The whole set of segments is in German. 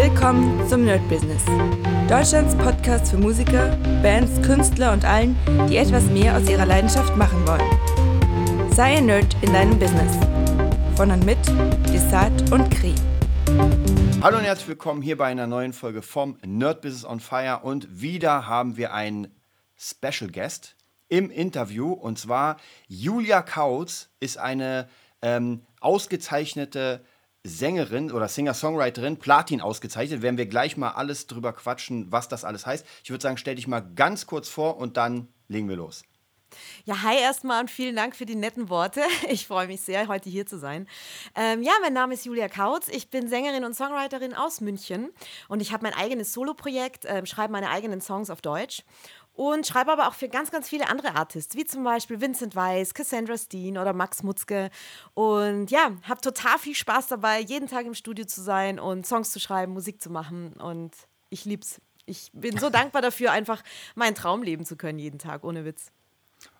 Willkommen zum Nerd Business. Deutschlands Podcast für Musiker, Bands, Künstler und allen, die etwas mehr aus ihrer Leidenschaft machen wollen. Sei ein Nerd in deinem Business. Von und mit Desart und Kri. Hallo und herzlich willkommen hier bei einer neuen Folge vom Nerd Business on Fire und wieder haben wir einen Special Guest im Interview und zwar Julia Kautz ist eine ähm, ausgezeichnete Sängerin oder Singer-Songwriterin, Platin ausgezeichnet. Werden wir gleich mal alles drüber quatschen, was das alles heißt. Ich würde sagen, stell dich mal ganz kurz vor und dann legen wir los. Ja, hi erstmal und vielen Dank für die netten Worte. Ich freue mich sehr, heute hier zu sein. Ähm, ja, mein Name ist Julia Kautz. Ich bin Sängerin und Songwriterin aus München und ich habe mein eigenes Soloprojekt, äh, schreibe meine eigenen Songs auf Deutsch und schreibe aber auch für ganz, ganz viele andere Artists, wie zum Beispiel Vincent Weiss, Cassandra Steen oder Max Mutzke. Und ja, habe total viel Spaß dabei, jeden Tag im Studio zu sein und Songs zu schreiben, Musik zu machen. Und ich lieb's. Ich bin so dankbar dafür, einfach meinen Traum leben zu können, jeden Tag, ohne Witz.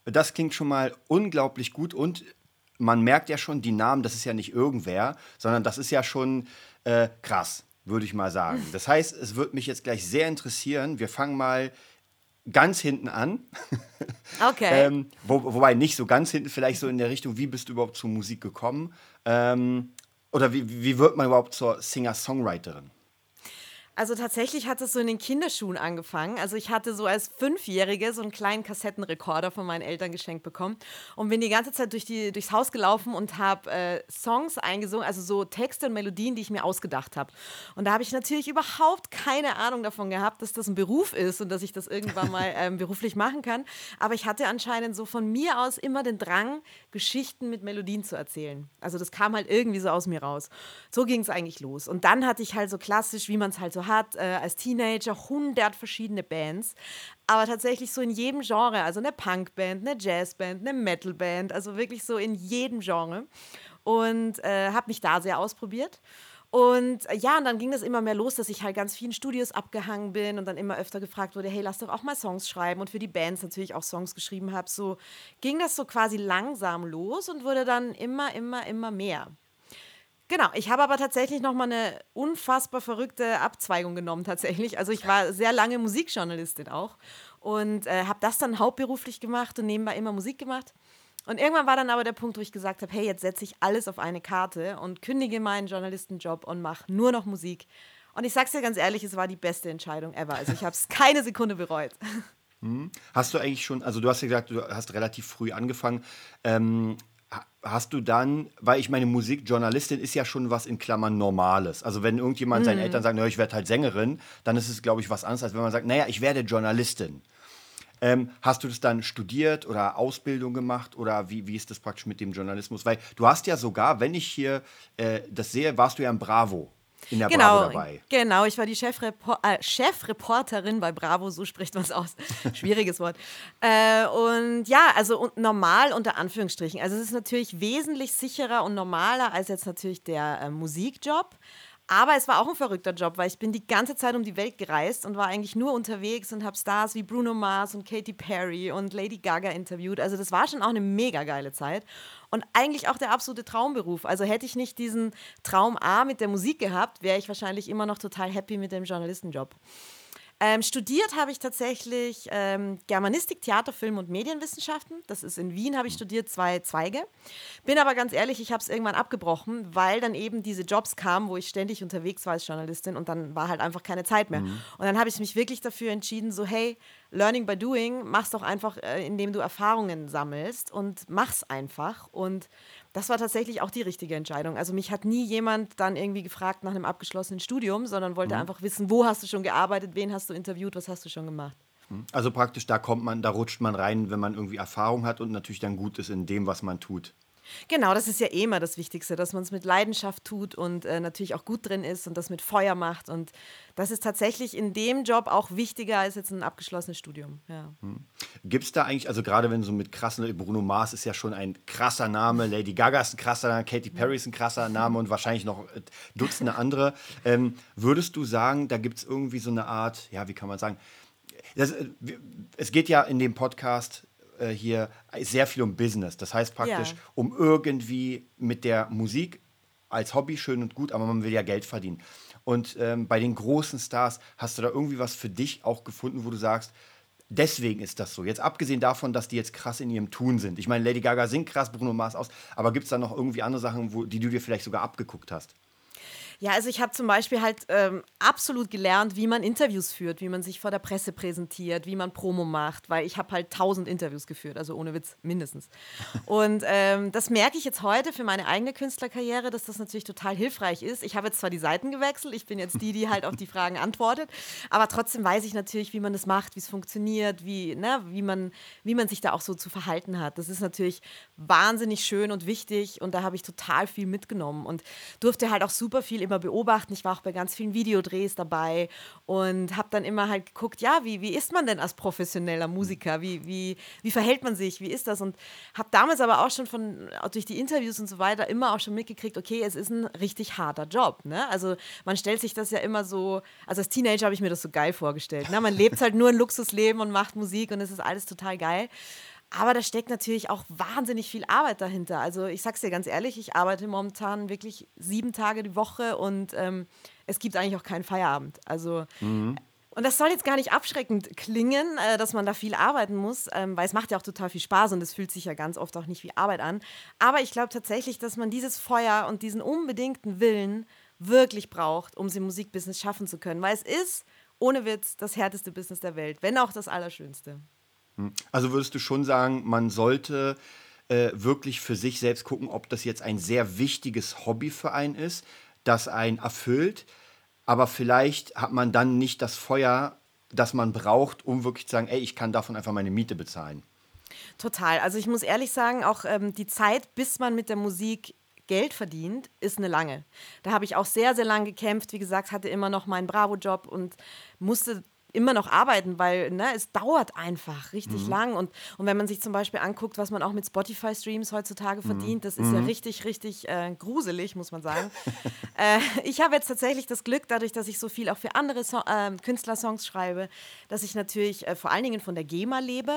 Das klingt schon mal unglaublich gut und man merkt ja schon, die Namen, das ist ja nicht irgendwer, sondern das ist ja schon äh, krass, würde ich mal sagen. Das heißt, es würde mich jetzt gleich sehr interessieren. Wir fangen mal ganz hinten an. Okay. ähm, wo, wobei nicht so ganz hinten, vielleicht so in der Richtung, wie bist du überhaupt zur Musik gekommen? Ähm, oder wie, wie wird man überhaupt zur Singer-Songwriterin? Also tatsächlich hat es so in den Kinderschuhen angefangen. Also ich hatte so als Fünfjährige so einen kleinen Kassettenrekorder von meinen Eltern geschenkt bekommen und bin die ganze Zeit durch die, durchs Haus gelaufen und habe äh, Songs eingesungen, also so Texte und Melodien, die ich mir ausgedacht habe. Und da habe ich natürlich überhaupt keine Ahnung davon gehabt, dass das ein Beruf ist und dass ich das irgendwann mal ähm, beruflich machen kann. Aber ich hatte anscheinend so von mir aus immer den Drang, Geschichten mit Melodien zu erzählen. Also das kam halt irgendwie so aus mir raus. So ging es eigentlich los. Und dann hatte ich halt so klassisch, wie man es halt so hat, äh, als Teenager 100 verschiedene Bands, aber tatsächlich so in jedem Genre, also eine Punkband, eine Jazzband, eine Metalband, also wirklich so in jedem Genre und äh, habe mich da sehr ausprobiert. Und äh, ja, und dann ging das immer mehr los, dass ich halt ganz vielen Studios abgehangen bin und dann immer öfter gefragt wurde, hey, lass doch auch mal Songs schreiben und für die Bands natürlich auch Songs geschrieben habe. So ging das so quasi langsam los und wurde dann immer, immer, immer mehr. Genau, ich habe aber tatsächlich noch mal eine unfassbar verrückte Abzweigung genommen tatsächlich. Also ich war sehr lange Musikjournalistin auch und äh, habe das dann hauptberuflich gemacht und nebenbei immer Musik gemacht. Und irgendwann war dann aber der Punkt, wo ich gesagt habe, hey, jetzt setze ich alles auf eine Karte und kündige meinen Journalistenjob und mache nur noch Musik. Und ich sag's dir ganz ehrlich, es war die beste Entscheidung ever. Also ich habe es keine Sekunde bereut. Hm. Hast du eigentlich schon, also du hast ja gesagt, du hast relativ früh angefangen. Ähm, hast du dann, weil ich meine, Musikjournalistin ist ja schon was in Klammern Normales. Also wenn irgendjemand mm. seinen Eltern sagt, naja, ich werde halt Sängerin, dann ist es, glaube ich, was anderes, als wenn man sagt, naja, ich werde Journalistin. Ähm, hast du das dann studiert oder Ausbildung gemacht oder wie, wie ist das praktisch mit dem Journalismus? Weil du hast ja sogar, wenn ich hier äh, das sehe, warst du ja im Bravo in der genau, Bravo dabei. Genau, ich war die Chefrepor äh, Chefreporterin bei Bravo, so spricht man es aus. Schwieriges Wort. Äh, und ja, also und normal unter Anführungsstrichen. Also es ist natürlich wesentlich sicherer und normaler als jetzt natürlich der äh, Musikjob. Aber es war auch ein verrückter Job, weil ich bin die ganze Zeit um die Welt gereist und war eigentlich nur unterwegs und habe Stars wie Bruno Mars und Katy Perry und Lady Gaga interviewt. Also das war schon auch eine mega geile Zeit und eigentlich auch der absolute Traumberuf. Also hätte ich nicht diesen Traum A mit der Musik gehabt, wäre ich wahrscheinlich immer noch total happy mit dem Journalistenjob. Ähm, studiert habe ich tatsächlich ähm, Germanistik, Theater, Film und Medienwissenschaften. Das ist in Wien, habe ich studiert, zwei Zweige. Bin aber ganz ehrlich, ich habe es irgendwann abgebrochen, weil dann eben diese Jobs kamen, wo ich ständig unterwegs war als Journalistin und dann war halt einfach keine Zeit mehr. Mhm. Und dann habe ich mich wirklich dafür entschieden, so hey, Learning by Doing, mach's doch einfach, äh, indem du Erfahrungen sammelst und mach's einfach. Und das war tatsächlich auch die richtige Entscheidung. Also mich hat nie jemand dann irgendwie gefragt nach einem abgeschlossenen Studium, sondern wollte mhm. einfach wissen, wo hast du schon gearbeitet, wen hast du interviewt, was hast du schon gemacht. Mhm. Also praktisch, da kommt man, da rutscht man rein, wenn man irgendwie Erfahrung hat und natürlich dann gut ist in dem, was man tut. Genau, das ist ja eh immer das Wichtigste, dass man es mit Leidenschaft tut und äh, natürlich auch gut drin ist und das mit Feuer macht. Und das ist tatsächlich in dem Job auch wichtiger als jetzt ein abgeschlossenes Studium. Ja. Hm. Gibt es da eigentlich, also gerade wenn so mit krassen, Bruno Mars ist ja schon ein krasser Name, Lady Gaga ist ein krasser Name, Katy Perry ist ein krasser Name und wahrscheinlich noch äh, Dutzende andere. Ähm, würdest du sagen, da gibt es irgendwie so eine Art, ja, wie kann man sagen, das, äh, es geht ja in dem Podcast äh, hier sehr viel um Business. Das heißt praktisch, ja. um irgendwie mit der Musik als Hobby schön und gut, aber man will ja Geld verdienen. Und ähm, bei den großen Stars hast du da irgendwie was für dich auch gefunden, wo du sagst, deswegen ist das so. Jetzt abgesehen davon, dass die jetzt krass in ihrem Tun sind. Ich meine, Lady Gaga singt krass, Bruno Mars aus, aber gibt es da noch irgendwie andere Sachen, wo, die du dir vielleicht sogar abgeguckt hast? Ja, also ich habe zum Beispiel halt ähm, absolut gelernt, wie man Interviews führt, wie man sich vor der Presse präsentiert, wie man Promo macht, weil ich habe halt tausend Interviews geführt, also ohne Witz mindestens. Und ähm, das merke ich jetzt heute für meine eigene Künstlerkarriere, dass das natürlich total hilfreich ist. Ich habe jetzt zwar die Seiten gewechselt, ich bin jetzt die, die halt auf die Fragen antwortet, aber trotzdem weiß ich natürlich, wie man das macht, wie es funktioniert, wie, ne, wie, man, wie man sich da auch so zu verhalten hat. Das ist natürlich wahnsinnig schön und wichtig und da habe ich total viel mitgenommen und durfte halt auch super viel immer beobachten. Ich war auch bei ganz vielen Videodrehs dabei und habe dann immer halt geguckt, ja, wie, wie ist man denn als professioneller Musiker? Wie, wie, wie verhält man sich? Wie ist das? Und habe damals aber auch schon von, durch die Interviews und so weiter immer auch schon mitgekriegt, okay, es ist ein richtig harter Job. Ne? Also man stellt sich das ja immer so, also als Teenager habe ich mir das so geil vorgestellt. Ne? Man lebt halt nur ein Luxusleben und macht Musik und es ist alles total geil. Aber da steckt natürlich auch wahnsinnig viel Arbeit dahinter. Also ich sag's dir ganz ehrlich, ich arbeite momentan wirklich sieben Tage die Woche und ähm, es gibt eigentlich auch keinen Feierabend. Also mhm. Und das soll jetzt gar nicht abschreckend klingen, äh, dass man da viel arbeiten muss, ähm, weil es macht ja auch total viel Spaß und es fühlt sich ja ganz oft auch nicht wie Arbeit an. Aber ich glaube tatsächlich, dass man dieses Feuer und diesen unbedingten Willen wirklich braucht, um es im Musikbusiness schaffen zu können. Weil es ist, ohne Witz, das härteste Business der Welt, wenn auch das Allerschönste. Also würdest du schon sagen, man sollte äh, wirklich für sich selbst gucken, ob das jetzt ein sehr wichtiges Hobby für einen ist, das einen erfüllt, aber vielleicht hat man dann nicht das Feuer, das man braucht, um wirklich zu sagen, ey, ich kann davon einfach meine Miete bezahlen. Total. Also ich muss ehrlich sagen, auch ähm, die Zeit, bis man mit der Musik Geld verdient, ist eine lange. Da habe ich auch sehr, sehr lange gekämpft. Wie gesagt, hatte immer noch meinen Bravo-Job und musste immer noch arbeiten, weil ne, es dauert einfach richtig mhm. lang. Und, und wenn man sich zum Beispiel anguckt, was man auch mit Spotify-Streams heutzutage mhm. verdient, das ist mhm. ja richtig, richtig äh, gruselig, muss man sagen. äh, ich habe jetzt tatsächlich das Glück, dadurch, dass ich so viel auch für andere so äh, Künstlersongs schreibe, dass ich natürlich äh, vor allen Dingen von der GEMA lebe.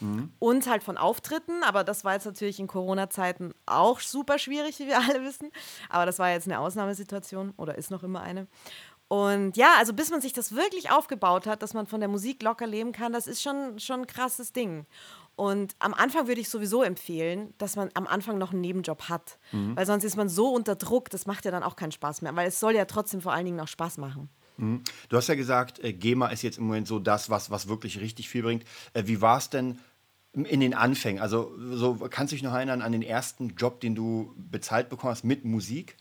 Mhm. Und halt von Auftritten, aber das war jetzt natürlich in Corona-Zeiten auch super schwierig, wie wir alle wissen. Aber das war jetzt eine Ausnahmesituation oder ist noch immer eine. Und ja, also bis man sich das wirklich aufgebaut hat, dass man von der Musik locker leben kann, das ist schon, schon ein krasses Ding. Und am Anfang würde ich sowieso empfehlen, dass man am Anfang noch einen Nebenjob hat. Mhm. Weil sonst ist man so unter Druck, das macht ja dann auch keinen Spaß mehr. Weil es soll ja trotzdem vor allen Dingen noch Spaß machen. Mhm. Du hast ja gesagt, äh, GEMA ist jetzt im Moment so das, was, was wirklich richtig viel bringt. Äh, wie war es denn in den Anfängen? Also so, kannst du dich noch erinnern an den ersten Job, den du bezahlt bekommen hast mit Musik?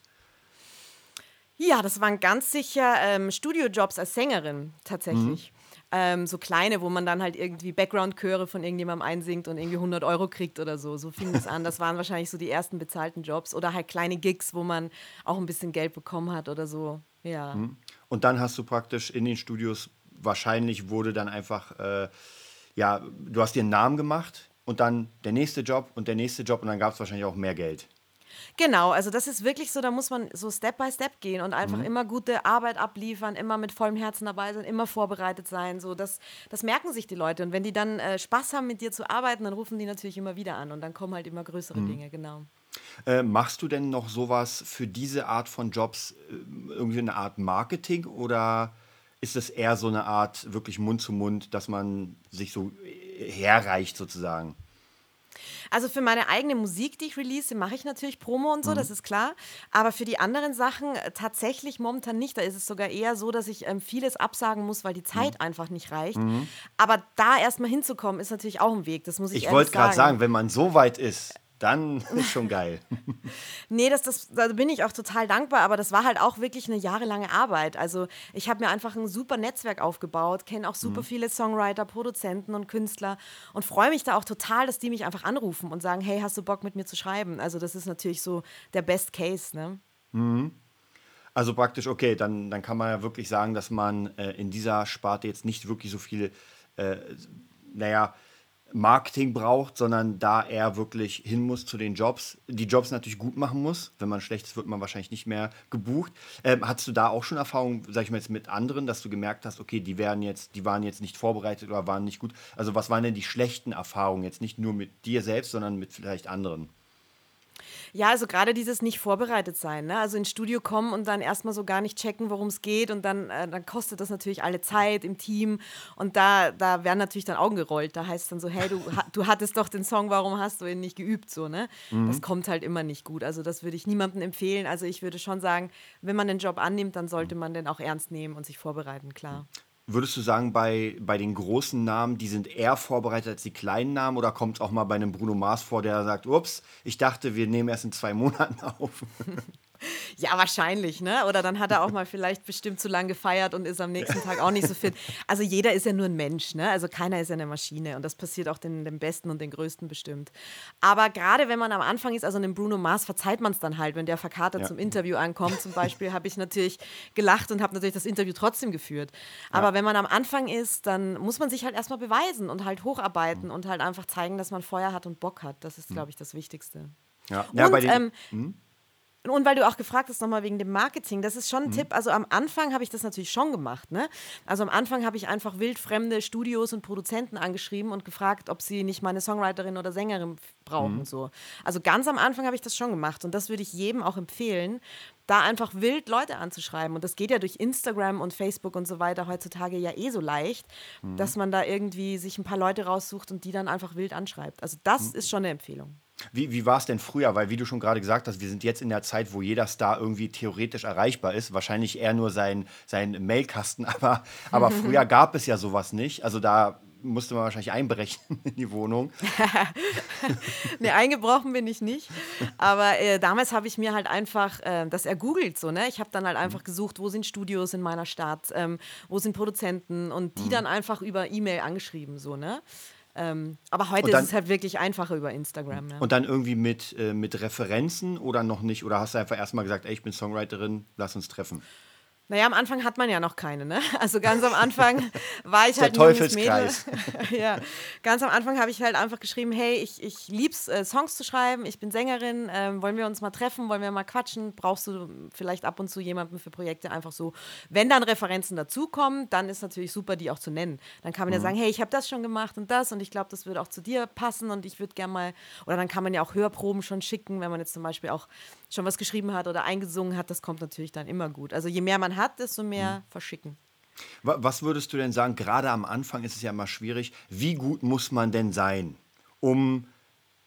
Ja, das waren ganz sicher ähm, Studiojobs als Sängerin tatsächlich. Mhm. Ähm, so kleine, wo man dann halt irgendwie Background-Chöre von irgendjemandem einsingt und irgendwie 100 Euro kriegt oder so. So fing es an. Das waren wahrscheinlich so die ersten bezahlten Jobs. Oder halt kleine Gigs, wo man auch ein bisschen Geld bekommen hat oder so. Ja. Mhm. Und dann hast du praktisch in den Studios, wahrscheinlich wurde dann einfach, äh, ja, du hast dir einen Namen gemacht und dann der nächste Job und der nächste Job und dann gab es wahrscheinlich auch mehr Geld. Genau, also das ist wirklich so, da muss man so Step by Step gehen und einfach mhm. immer gute Arbeit abliefern, immer mit vollem Herzen dabei sein, immer vorbereitet sein. So, das, das merken sich die Leute. Und wenn die dann äh, Spaß haben, mit dir zu arbeiten, dann rufen die natürlich immer wieder an und dann kommen halt immer größere mhm. Dinge, genau. Äh, machst du denn noch sowas für diese Art von Jobs, äh, irgendwie eine Art Marketing oder ist es eher so eine Art wirklich Mund zu Mund, dass man sich so äh, herreicht sozusagen? Also für meine eigene Musik, die ich release, mache ich natürlich Promo und so, mhm. das ist klar. Aber für die anderen Sachen äh, tatsächlich momentan nicht. Da ist es sogar eher so, dass ich ähm, vieles absagen muss, weil die Zeit mhm. einfach nicht reicht. Mhm. Aber da erstmal hinzukommen, ist natürlich auch ein Weg. Das muss ich Ich wollte gerade sagen, wenn man so weit ist, dann ist schon geil. nee, das, das, da bin ich auch total dankbar, aber das war halt auch wirklich eine jahrelange Arbeit. Also ich habe mir einfach ein super Netzwerk aufgebaut, kenne auch super mhm. viele Songwriter, Produzenten und Künstler und freue mich da auch total, dass die mich einfach anrufen und sagen, hey, hast du Bock mit mir zu schreiben? Also das ist natürlich so der Best Case, ne? Mhm. Also praktisch, okay, dann, dann kann man ja wirklich sagen, dass man äh, in dieser Sparte jetzt nicht wirklich so viele, äh, naja, Marketing braucht, sondern da er wirklich hin muss zu den Jobs, die Jobs natürlich gut machen muss. Wenn man schlecht ist, wird man wahrscheinlich nicht mehr gebucht. Ähm, hattest du da auch schon Erfahrungen, sag ich mal jetzt mit anderen, dass du gemerkt hast, okay, die wären jetzt, die waren jetzt nicht vorbereitet oder waren nicht gut? Also was waren denn die schlechten Erfahrungen jetzt nicht nur mit dir selbst, sondern mit vielleicht anderen? Ja, also gerade dieses nicht vorbereitet sein, ne? Also ins Studio kommen und dann erstmal so gar nicht checken, worum es geht und dann, äh, dann kostet das natürlich alle Zeit im Team und da, da werden natürlich dann Augen gerollt. Da heißt es dann so, hey, du, du hattest doch den Song, warum hast du ihn nicht geübt? So, ne? Mhm. Das kommt halt immer nicht gut. Also das würde ich niemandem empfehlen. Also ich würde schon sagen, wenn man den Job annimmt, dann sollte man den auch ernst nehmen und sich vorbereiten, klar. Würdest du sagen, bei, bei den großen Namen, die sind eher vorbereitet als die kleinen Namen oder kommt es auch mal bei einem Bruno Mars vor, der sagt, ups, ich dachte, wir nehmen erst in zwei Monaten auf? Ja, wahrscheinlich, ne? Oder dann hat er auch mal vielleicht bestimmt zu lange gefeiert und ist am nächsten Tag auch nicht so fit. Also jeder ist ja nur ein Mensch, ne? Also keiner ist ja eine Maschine und das passiert auch den, den Besten und den Größten bestimmt. Aber gerade wenn man am Anfang ist, also einem Bruno Mars, verzeiht man es dann halt, wenn der Verkater ja. zum Interview ankommt. Zum Beispiel habe ich natürlich gelacht und habe natürlich das Interview trotzdem geführt. Aber ja. wenn man am Anfang ist, dann muss man sich halt erstmal beweisen und halt hocharbeiten mhm. und halt einfach zeigen, dass man Feuer hat und Bock hat. Das ist, mhm. glaube ich, das Wichtigste. Ja, ja und, bei den, ähm, hm? Und weil du auch gefragt hast, nochmal wegen dem Marketing, das ist schon ein mhm. Tipp. Also am Anfang habe ich das natürlich schon gemacht. Ne? Also am Anfang habe ich einfach wildfremde Studios und Produzenten angeschrieben und gefragt, ob sie nicht meine Songwriterin oder Sängerin brauchen. Mhm. So. Also ganz am Anfang habe ich das schon gemacht und das würde ich jedem auch empfehlen, da einfach wild Leute anzuschreiben. Und das geht ja durch Instagram und Facebook und so weiter heutzutage ja eh so leicht, mhm. dass man da irgendwie sich ein paar Leute raussucht und die dann einfach wild anschreibt. Also das mhm. ist schon eine Empfehlung. Wie, wie war es denn früher? Weil, wie du schon gerade gesagt hast, wir sind jetzt in der Zeit, wo jeder Star irgendwie theoretisch erreichbar ist. Wahrscheinlich eher nur sein, sein Mailkasten, aber, aber früher gab es ja sowas nicht. Also da musste man wahrscheinlich einbrechen in die Wohnung. ne, eingebrochen bin ich nicht. Aber äh, damals habe ich mir halt einfach äh, das ergoogelt so, ne? Ich habe dann halt einfach gesucht, wo sind Studios in meiner Stadt, ähm, wo sind Produzenten und die mhm. dann einfach über E-Mail angeschrieben, so, ne? Ähm, aber heute dann, ist es halt wirklich einfacher über Instagram. Ja. Und dann irgendwie mit, äh, mit Referenzen oder noch nicht? Oder hast du einfach erstmal gesagt, ey, ich bin Songwriterin, lass uns treffen? Naja, am Anfang hat man ja noch keine, ne? Also ganz am Anfang war ich halt Der Teufelskreis. ja, ganz am Anfang habe ich halt einfach geschrieben, hey, ich, ich lieb's, äh, Songs zu schreiben, ich bin Sängerin, ähm, wollen wir uns mal treffen, wollen wir mal quatschen, brauchst du vielleicht ab und zu jemanden für Projekte einfach so. Wenn dann Referenzen dazukommen, dann ist natürlich super, die auch zu nennen. Dann kann man mhm. ja sagen, hey, ich habe das schon gemacht und das und ich glaube, das würde auch zu dir passen und ich würde gerne mal, oder dann kann man ja auch Hörproben schon schicken, wenn man jetzt zum Beispiel auch schon was geschrieben hat oder eingesungen hat, das kommt natürlich dann immer gut. Also je mehr man hat, desto mehr mhm. verschicken. Was würdest du denn sagen, gerade am Anfang ist es ja immer schwierig, wie gut muss man denn sein, um,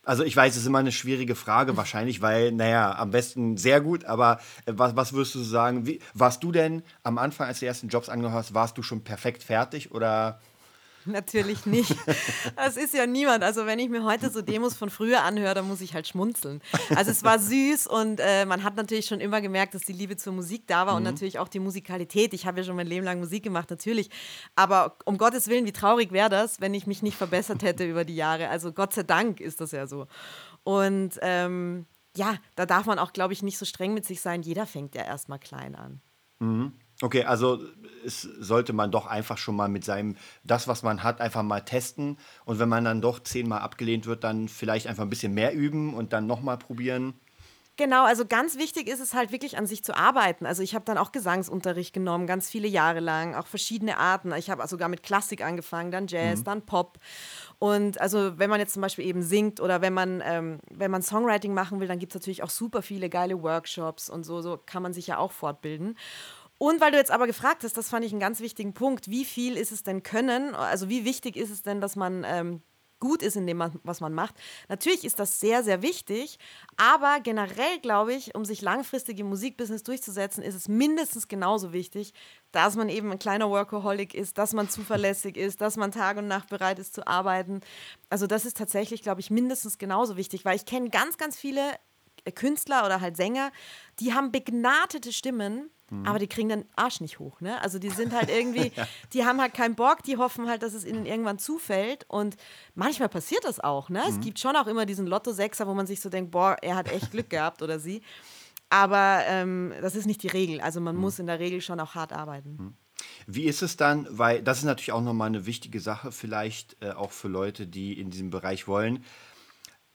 also ich weiß, es ist immer eine schwierige Frage wahrscheinlich, weil, naja, am besten sehr gut, aber äh, was, was würdest du sagen, wie, warst du denn am Anfang, als du die ersten Jobs angehört hast, warst du schon perfekt fertig oder Natürlich nicht. Das ist ja niemand. Also wenn ich mir heute so Demos von früher anhöre, dann muss ich halt schmunzeln. Also es war süß und äh, man hat natürlich schon immer gemerkt, dass die Liebe zur Musik da war mhm. und natürlich auch die Musikalität. Ich habe ja schon mein Leben lang Musik gemacht, natürlich. Aber um Gottes Willen, wie traurig wäre das, wenn ich mich nicht verbessert hätte über die Jahre. Also Gott sei Dank ist das ja so. Und ähm, ja, da darf man auch, glaube ich, nicht so streng mit sich sein. Jeder fängt ja erstmal klein an. Mhm. Okay, also es sollte man doch einfach schon mal mit seinem, das, was man hat, einfach mal testen. Und wenn man dann doch zehnmal abgelehnt wird, dann vielleicht einfach ein bisschen mehr üben und dann nochmal probieren. Genau, also ganz wichtig ist es halt wirklich an sich zu arbeiten. Also ich habe dann auch Gesangsunterricht genommen, ganz viele Jahre lang, auch verschiedene Arten. Ich habe sogar mit Klassik angefangen, dann Jazz, mhm. dann Pop. Und also wenn man jetzt zum Beispiel eben singt oder wenn man, ähm, wenn man Songwriting machen will, dann gibt es natürlich auch super viele geile Workshops und so, so kann man sich ja auch fortbilden. Und weil du jetzt aber gefragt hast, das fand ich einen ganz wichtigen Punkt, wie viel ist es denn können, also wie wichtig ist es denn, dass man ähm, gut ist in dem, was man macht. Natürlich ist das sehr, sehr wichtig, aber generell glaube ich, um sich langfristig im Musikbusiness durchzusetzen, ist es mindestens genauso wichtig, dass man eben ein kleiner Workaholic ist, dass man zuverlässig ist, dass man Tag und Nacht bereit ist zu arbeiten. Also das ist tatsächlich, glaube ich, mindestens genauso wichtig, weil ich kenne ganz, ganz viele äh, Künstler oder halt Sänger, die haben begnadete Stimmen, Mhm. Aber die kriegen den Arsch nicht hoch, ne? Also die sind halt irgendwie, ja. die haben halt keinen Bock, die hoffen halt, dass es ihnen irgendwann zufällt. Und manchmal passiert das auch, ne? Mhm. Es gibt schon auch immer diesen Lotto-Sechser, wo man sich so denkt, boah, er hat echt Glück gehabt oder sie. Aber ähm, das ist nicht die Regel. Also man mhm. muss in der Regel schon auch hart arbeiten. Mhm. Wie ist es dann, weil das ist natürlich auch nochmal eine wichtige Sache, vielleicht äh, auch für Leute, die in diesem Bereich wollen.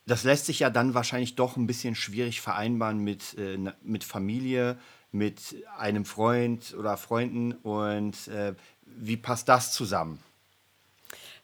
Das lässt sich ja dann wahrscheinlich doch ein bisschen schwierig vereinbaren mit, äh, mit Familie, mit einem Freund oder Freunden und äh, wie passt das zusammen?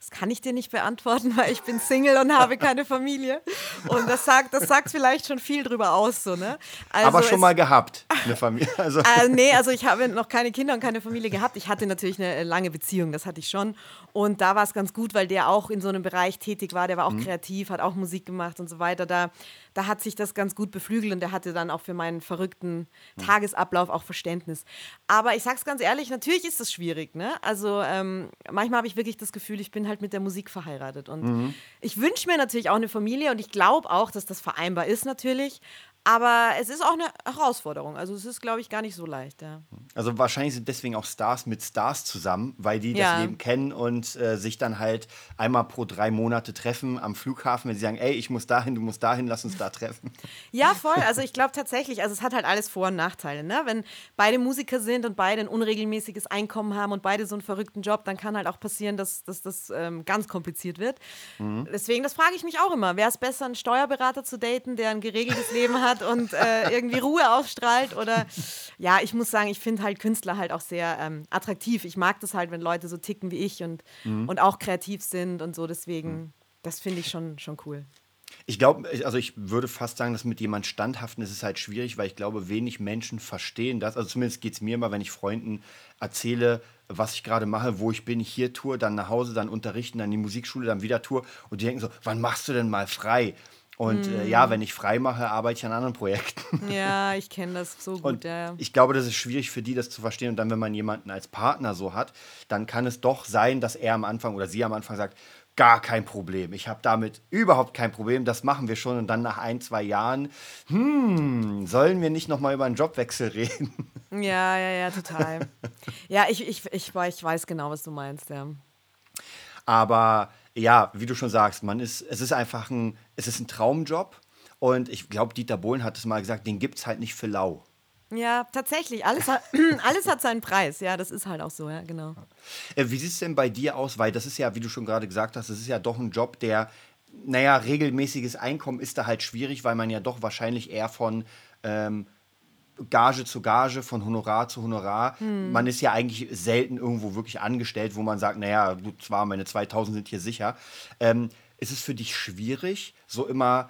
Das kann ich dir nicht beantworten, weil ich bin Single und habe keine Familie. Und das sagt, das sagt vielleicht schon viel drüber aus, so, ne? Also Aber schon mal gehabt, eine Familie. Also. Äh, nee, also ich habe noch keine Kinder und keine Familie gehabt. Ich hatte natürlich eine äh, lange Beziehung, das hatte ich schon. Und da war es ganz gut, weil der auch in so einem Bereich tätig war. Der war auch mhm. kreativ, hat auch Musik gemacht und so weiter. Da, da hat sich das ganz gut beflügelt und der hatte dann auch für meinen verrückten mhm. Tagesablauf auch Verständnis. Aber ich sag's ganz ehrlich, natürlich ist das schwierig, ne? Also ähm, manchmal habe ich wirklich das Gefühl, ich bin halt mit der Musik verheiratet. Und mhm. ich wünsche mir natürlich auch eine Familie und ich glaube auch, dass das vereinbar ist natürlich. Aber es ist auch eine Herausforderung. Also es ist, glaube ich, gar nicht so leicht. Ja. Also wahrscheinlich sind deswegen auch Stars mit Stars zusammen, weil die ja. das Leben kennen und äh, sich dann halt einmal pro drei Monate treffen am Flughafen, wenn sie sagen, ey, ich muss dahin, du musst dahin, lass uns da treffen. Ja, voll. Also ich glaube tatsächlich, also es hat halt alles Vor- und Nachteile. Ne? Wenn beide Musiker sind und beide ein unregelmäßiges Einkommen haben und beide so einen verrückten Job, dann kann halt auch passieren, dass, dass das ähm, ganz kompliziert wird. Mhm. Deswegen, das frage ich mich auch immer. Wäre es besser, einen Steuerberater zu daten, der ein geregeltes Leben hat? Hat und äh, irgendwie Ruhe ausstrahlt. Oder ja, ich muss sagen, ich finde halt Künstler halt auch sehr ähm, attraktiv. Ich mag das halt, wenn Leute so ticken wie ich und, mhm. und auch kreativ sind und so. Deswegen, mhm. das finde ich schon, schon cool. Ich glaube, also ich würde fast sagen, dass mit jemand standhaften ist es halt schwierig, weil ich glaube, wenig Menschen verstehen das. Also zumindest geht es mir immer, wenn ich Freunden erzähle, was ich gerade mache, wo ich bin, hier tour, dann nach Hause, dann unterrichten, dann die Musikschule, dann wieder tour. Und die denken so, wann machst du denn mal frei? Und mm. äh, ja, mhm. wenn ich frei mache, arbeite ich an anderen Projekten. Ja, ich kenne das so gut. Und ja. Ich glaube, das ist schwierig für die, das zu verstehen. Und dann, wenn man jemanden als Partner so hat, dann kann es doch sein, dass er am Anfang oder sie am Anfang sagt, gar kein Problem. Ich habe damit überhaupt kein Problem. Das machen wir schon. Und dann nach ein, zwei Jahren, hm, sollen wir nicht noch mal über einen Jobwechsel reden? Ja, ja, ja, total. ja, ich, ich, ich, ich weiß genau, was du meinst, ja. Aber ja, wie du schon sagst, man ist, es ist einfach ein, es ist ein Traumjob. Und ich glaube, Dieter Bohlen hat es mal gesagt, den gibt es halt nicht für lau. Ja, tatsächlich. Alles hat, alles hat seinen Preis. Ja, das ist halt auch so, ja, genau. Äh, wie sieht es denn bei dir aus? Weil das ist ja, wie du schon gerade gesagt hast, das ist ja doch ein Job, der, naja, regelmäßiges Einkommen ist da halt schwierig, weil man ja doch wahrscheinlich eher von ähm, Gage zu Gage, von Honorar zu Honorar. Hm. Man ist ja eigentlich selten irgendwo wirklich angestellt, wo man sagt, naja, gut, zwar meine 2000 sind hier sicher. Ähm, ist es für dich schwierig, so immer,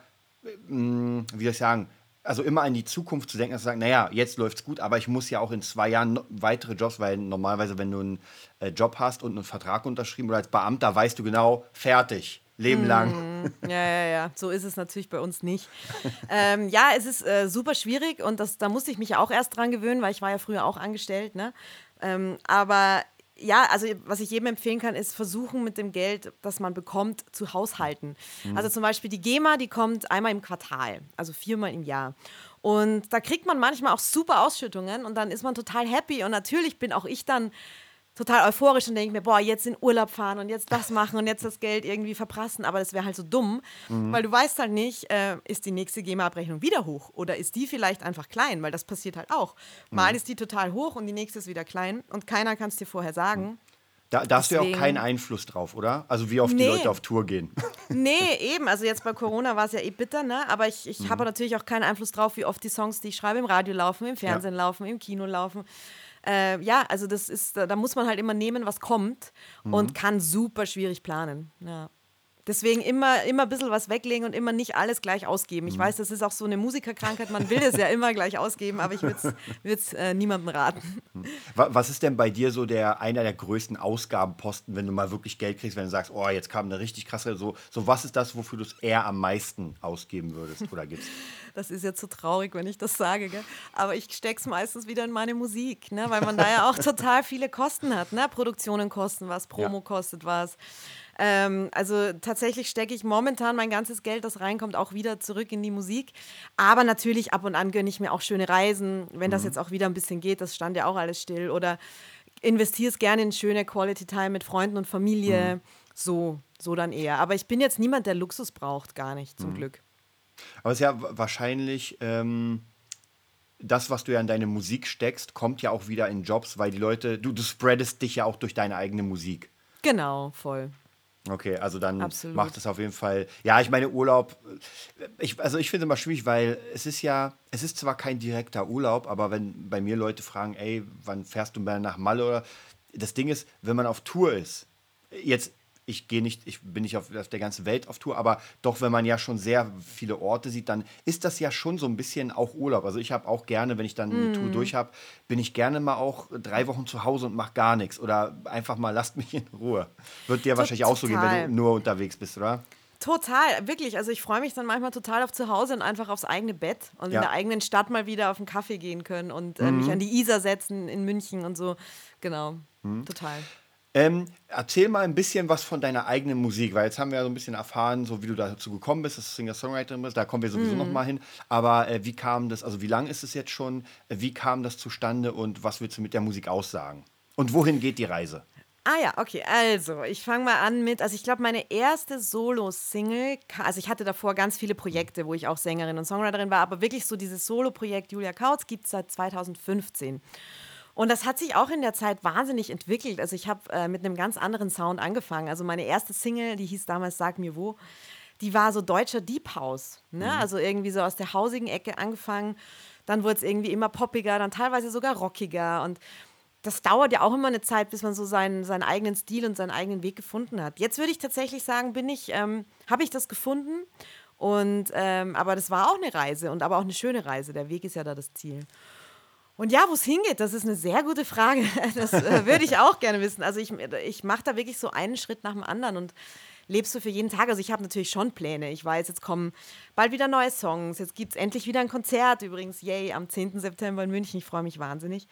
ähm, wie soll ich sagen, also immer an die Zukunft zu denken, dass du sagst, naja, jetzt läuft es gut, aber ich muss ja auch in zwei Jahren weitere Jobs, weil normalerweise, wenn du einen äh, Job hast und einen Vertrag unterschrieben oder als Beamter, weißt du genau, fertig. Leben lang. Mm, ja, ja, ja. So ist es natürlich bei uns nicht. ähm, ja, es ist äh, super schwierig und das, da musste ich mich auch erst dran gewöhnen, weil ich war ja früher auch angestellt. Ne? Ähm, aber ja, also was ich jedem empfehlen kann, ist versuchen mit dem Geld, das man bekommt, zu haushalten. Mhm. Also zum Beispiel die GEMA, die kommt einmal im Quartal, also viermal im Jahr. Und da kriegt man manchmal auch super Ausschüttungen und dann ist man total happy. Und natürlich bin auch ich dann total euphorisch und denke mir, boah, jetzt in Urlaub fahren und jetzt das machen und jetzt das Geld irgendwie verprassen. Aber das wäre halt so dumm, mhm. weil du weißt halt nicht, äh, ist die nächste GEMA-Abrechnung wieder hoch oder ist die vielleicht einfach klein, weil das passiert halt auch. Mal mhm. ist die total hoch und die nächste ist wieder klein und keiner kann es dir vorher sagen. Mhm. Da, da hast du ja auch keinen Einfluss drauf, oder? Also wie oft nee. die Leute auf Tour gehen. Nee, eben. Also jetzt bei Corona war es ja eh bitter, ne? Aber ich, ich mhm. habe natürlich auch keinen Einfluss drauf, wie oft die Songs, die ich schreibe, im Radio laufen, im Fernsehen ja. laufen, im Kino laufen. Äh, ja, also das ist, da muss man halt immer nehmen, was kommt mhm. und kann super schwierig planen. Ja. Deswegen immer, immer ein bisschen was weglegen und immer nicht alles gleich ausgeben. Ich mhm. weiß, das ist auch so eine Musikerkrankheit, man will es ja immer gleich ausgeben, aber ich würde es äh, niemandem raten. Mhm. Was ist denn bei dir so der einer der größten Ausgabenposten, wenn du mal wirklich Geld kriegst, wenn du sagst, oh, jetzt kam eine richtig krasse, so, so was ist das, wofür du es eher am meisten ausgeben würdest oder gibst? Das ist jetzt so traurig, wenn ich das sage, gell? aber ich stecke es meistens wieder in meine Musik, ne? weil man da ja auch total viele Kosten hat. Ne? Produktionen kosten was, Promo ja. kostet was. Ähm, also tatsächlich stecke ich momentan mein ganzes Geld, das reinkommt, auch wieder zurück in die Musik. Aber natürlich ab und an gönne ich mir auch schöne Reisen, wenn mhm. das jetzt auch wieder ein bisschen geht. Das stand ja auch alles still. Oder investiere es gerne in schöne Quality Time mit Freunden und Familie. Mhm. So, so dann eher. Aber ich bin jetzt niemand, der Luxus braucht, gar nicht, zum mhm. Glück. Aber es ist ja wahrscheinlich. Ähm das, was du ja in deine Musik steckst, kommt ja auch wieder in Jobs, weil die Leute, du, du spreadest dich ja auch durch deine eigene Musik. Genau, voll. Okay, also dann Absolut. macht es auf jeden Fall. Ja, ich meine, Urlaub, ich, also ich finde es immer schwierig, weil es ist ja, es ist zwar kein direkter Urlaub, aber wenn bei mir Leute fragen, ey, wann fährst du mal nach Malle oder das Ding ist, wenn man auf Tour ist, jetzt ich gehe nicht, ich bin nicht auf, auf, der ganzen Welt auf Tour, aber doch, wenn man ja schon sehr viele Orte sieht, dann ist das ja schon so ein bisschen auch Urlaub. Also ich habe auch gerne, wenn ich dann eine Tour durch habe, bin ich gerne mal auch drei Wochen zu Hause und mache gar nichts oder einfach mal lasst mich in Ruhe. Wird dir wahrscheinlich auch so gehen, wenn du nur unterwegs bist, oder? Total, wirklich. Also ich freue mich dann manchmal total auf zu Hause und einfach aufs eigene Bett und ja. in der eigenen Stadt mal wieder auf einen Kaffee gehen können und äh, mhm. mich an die Isar setzen in München und so. Genau, mhm. total. Ähm, erzähl mal ein bisschen was von deiner eigenen Musik, weil jetzt haben wir ja so ein bisschen erfahren, so wie du dazu gekommen bist, dass du Singer-Songwriterin bist, da kommen wir sowieso mhm. noch mal hin. Aber äh, wie kam das, also wie lange ist es jetzt schon, äh, wie kam das zustande und was willst du mit der Musik aussagen? Und wohin geht die Reise? Ah ja, okay. Also, ich fange mal an mit, also ich glaube, meine erste Solo-Single, also ich hatte davor ganz viele Projekte, wo ich auch Sängerin und Songwriterin war, aber wirklich so dieses Solo-Projekt Julia Kautz gibt es seit 2015. Und das hat sich auch in der Zeit wahnsinnig entwickelt. Also ich habe äh, mit einem ganz anderen Sound angefangen. Also meine erste Single, die hieß damals Sag mir wo, die war so deutscher Deep House. Ne? Mhm. Also irgendwie so aus der hausigen Ecke angefangen. Dann wurde es irgendwie immer poppiger, dann teilweise sogar rockiger und das dauert ja auch immer eine Zeit, bis man so seinen, seinen eigenen Stil und seinen eigenen Weg gefunden hat. Jetzt würde ich tatsächlich sagen, bin ich, ähm, habe ich das gefunden. Und ähm, aber das war auch eine Reise und aber auch eine schöne Reise. Der Weg ist ja da das Ziel. Und ja, wo es hingeht, das ist eine sehr gute Frage. Das äh, würde ich auch gerne wissen. Also ich, ich mache da wirklich so einen Schritt nach dem anderen und lebst du für jeden Tag. Also ich habe natürlich schon Pläne. Ich weiß, jetzt kommen bald wieder neue Songs. Jetzt gibt es endlich wieder ein Konzert. Übrigens, yay, am 10. September in München. Ich freue mich wahnsinnig.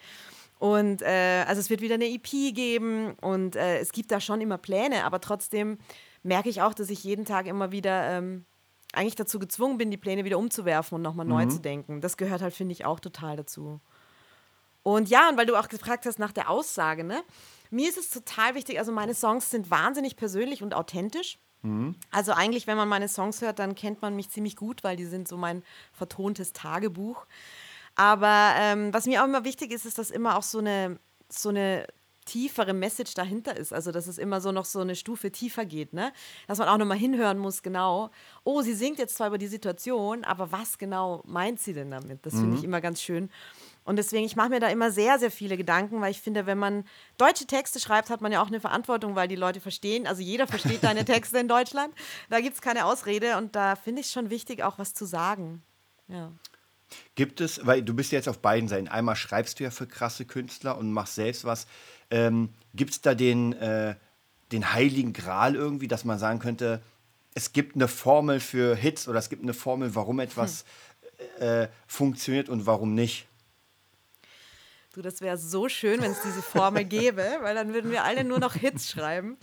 Und äh, also es wird wieder eine EP geben und äh, es gibt da schon immer Pläne, aber trotzdem merke ich auch, dass ich jeden Tag immer wieder ähm, eigentlich dazu gezwungen bin, die Pläne wieder umzuwerfen und nochmal mhm. neu zu denken. Das gehört halt, finde ich, auch total dazu. Und ja, und weil du auch gefragt hast nach der Aussage, ne? Mir ist es total wichtig, also meine Songs sind wahnsinnig persönlich und authentisch. Mhm. Also eigentlich, wenn man meine Songs hört, dann kennt man mich ziemlich gut, weil die sind so mein vertontes Tagebuch. Aber ähm, was mir auch immer wichtig ist, ist, dass immer auch so eine, so eine tiefere Message dahinter ist. Also, dass es immer so noch so eine Stufe tiefer geht, ne? Dass man auch nochmal hinhören muss, genau. Oh, sie singt jetzt zwar über die Situation, aber was genau meint sie denn damit? Das mhm. finde ich immer ganz schön. Und deswegen, ich mache mir da immer sehr, sehr viele Gedanken, weil ich finde, wenn man deutsche Texte schreibt, hat man ja auch eine Verantwortung, weil die Leute verstehen, also jeder versteht deine Texte in Deutschland. Da gibt es keine Ausrede und da finde ich es schon wichtig, auch was zu sagen. Ja. Gibt es, weil du bist jetzt auf beiden Seiten, einmal schreibst du ja für krasse Künstler und machst selbst was. Ähm, Gibt es da den, äh, den heiligen Gral irgendwie, dass man sagen könnte, es gibt eine Formel für Hits oder es gibt eine Formel, warum etwas hm. äh, funktioniert und warum nicht? Du, das wäre so schön, wenn es diese Formel gäbe, weil dann würden wir alle nur noch Hits schreiben.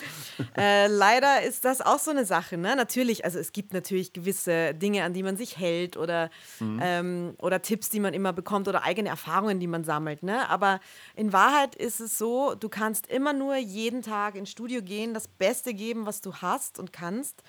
Äh, leider ist das auch so eine Sache. Ne? Natürlich, also es gibt natürlich gewisse Dinge, an die man sich hält oder, mhm. ähm, oder Tipps, die man immer bekommt oder eigene Erfahrungen, die man sammelt. Ne? Aber in Wahrheit ist es so, du kannst immer nur jeden Tag ins Studio gehen, das Beste geben, was du hast und kannst.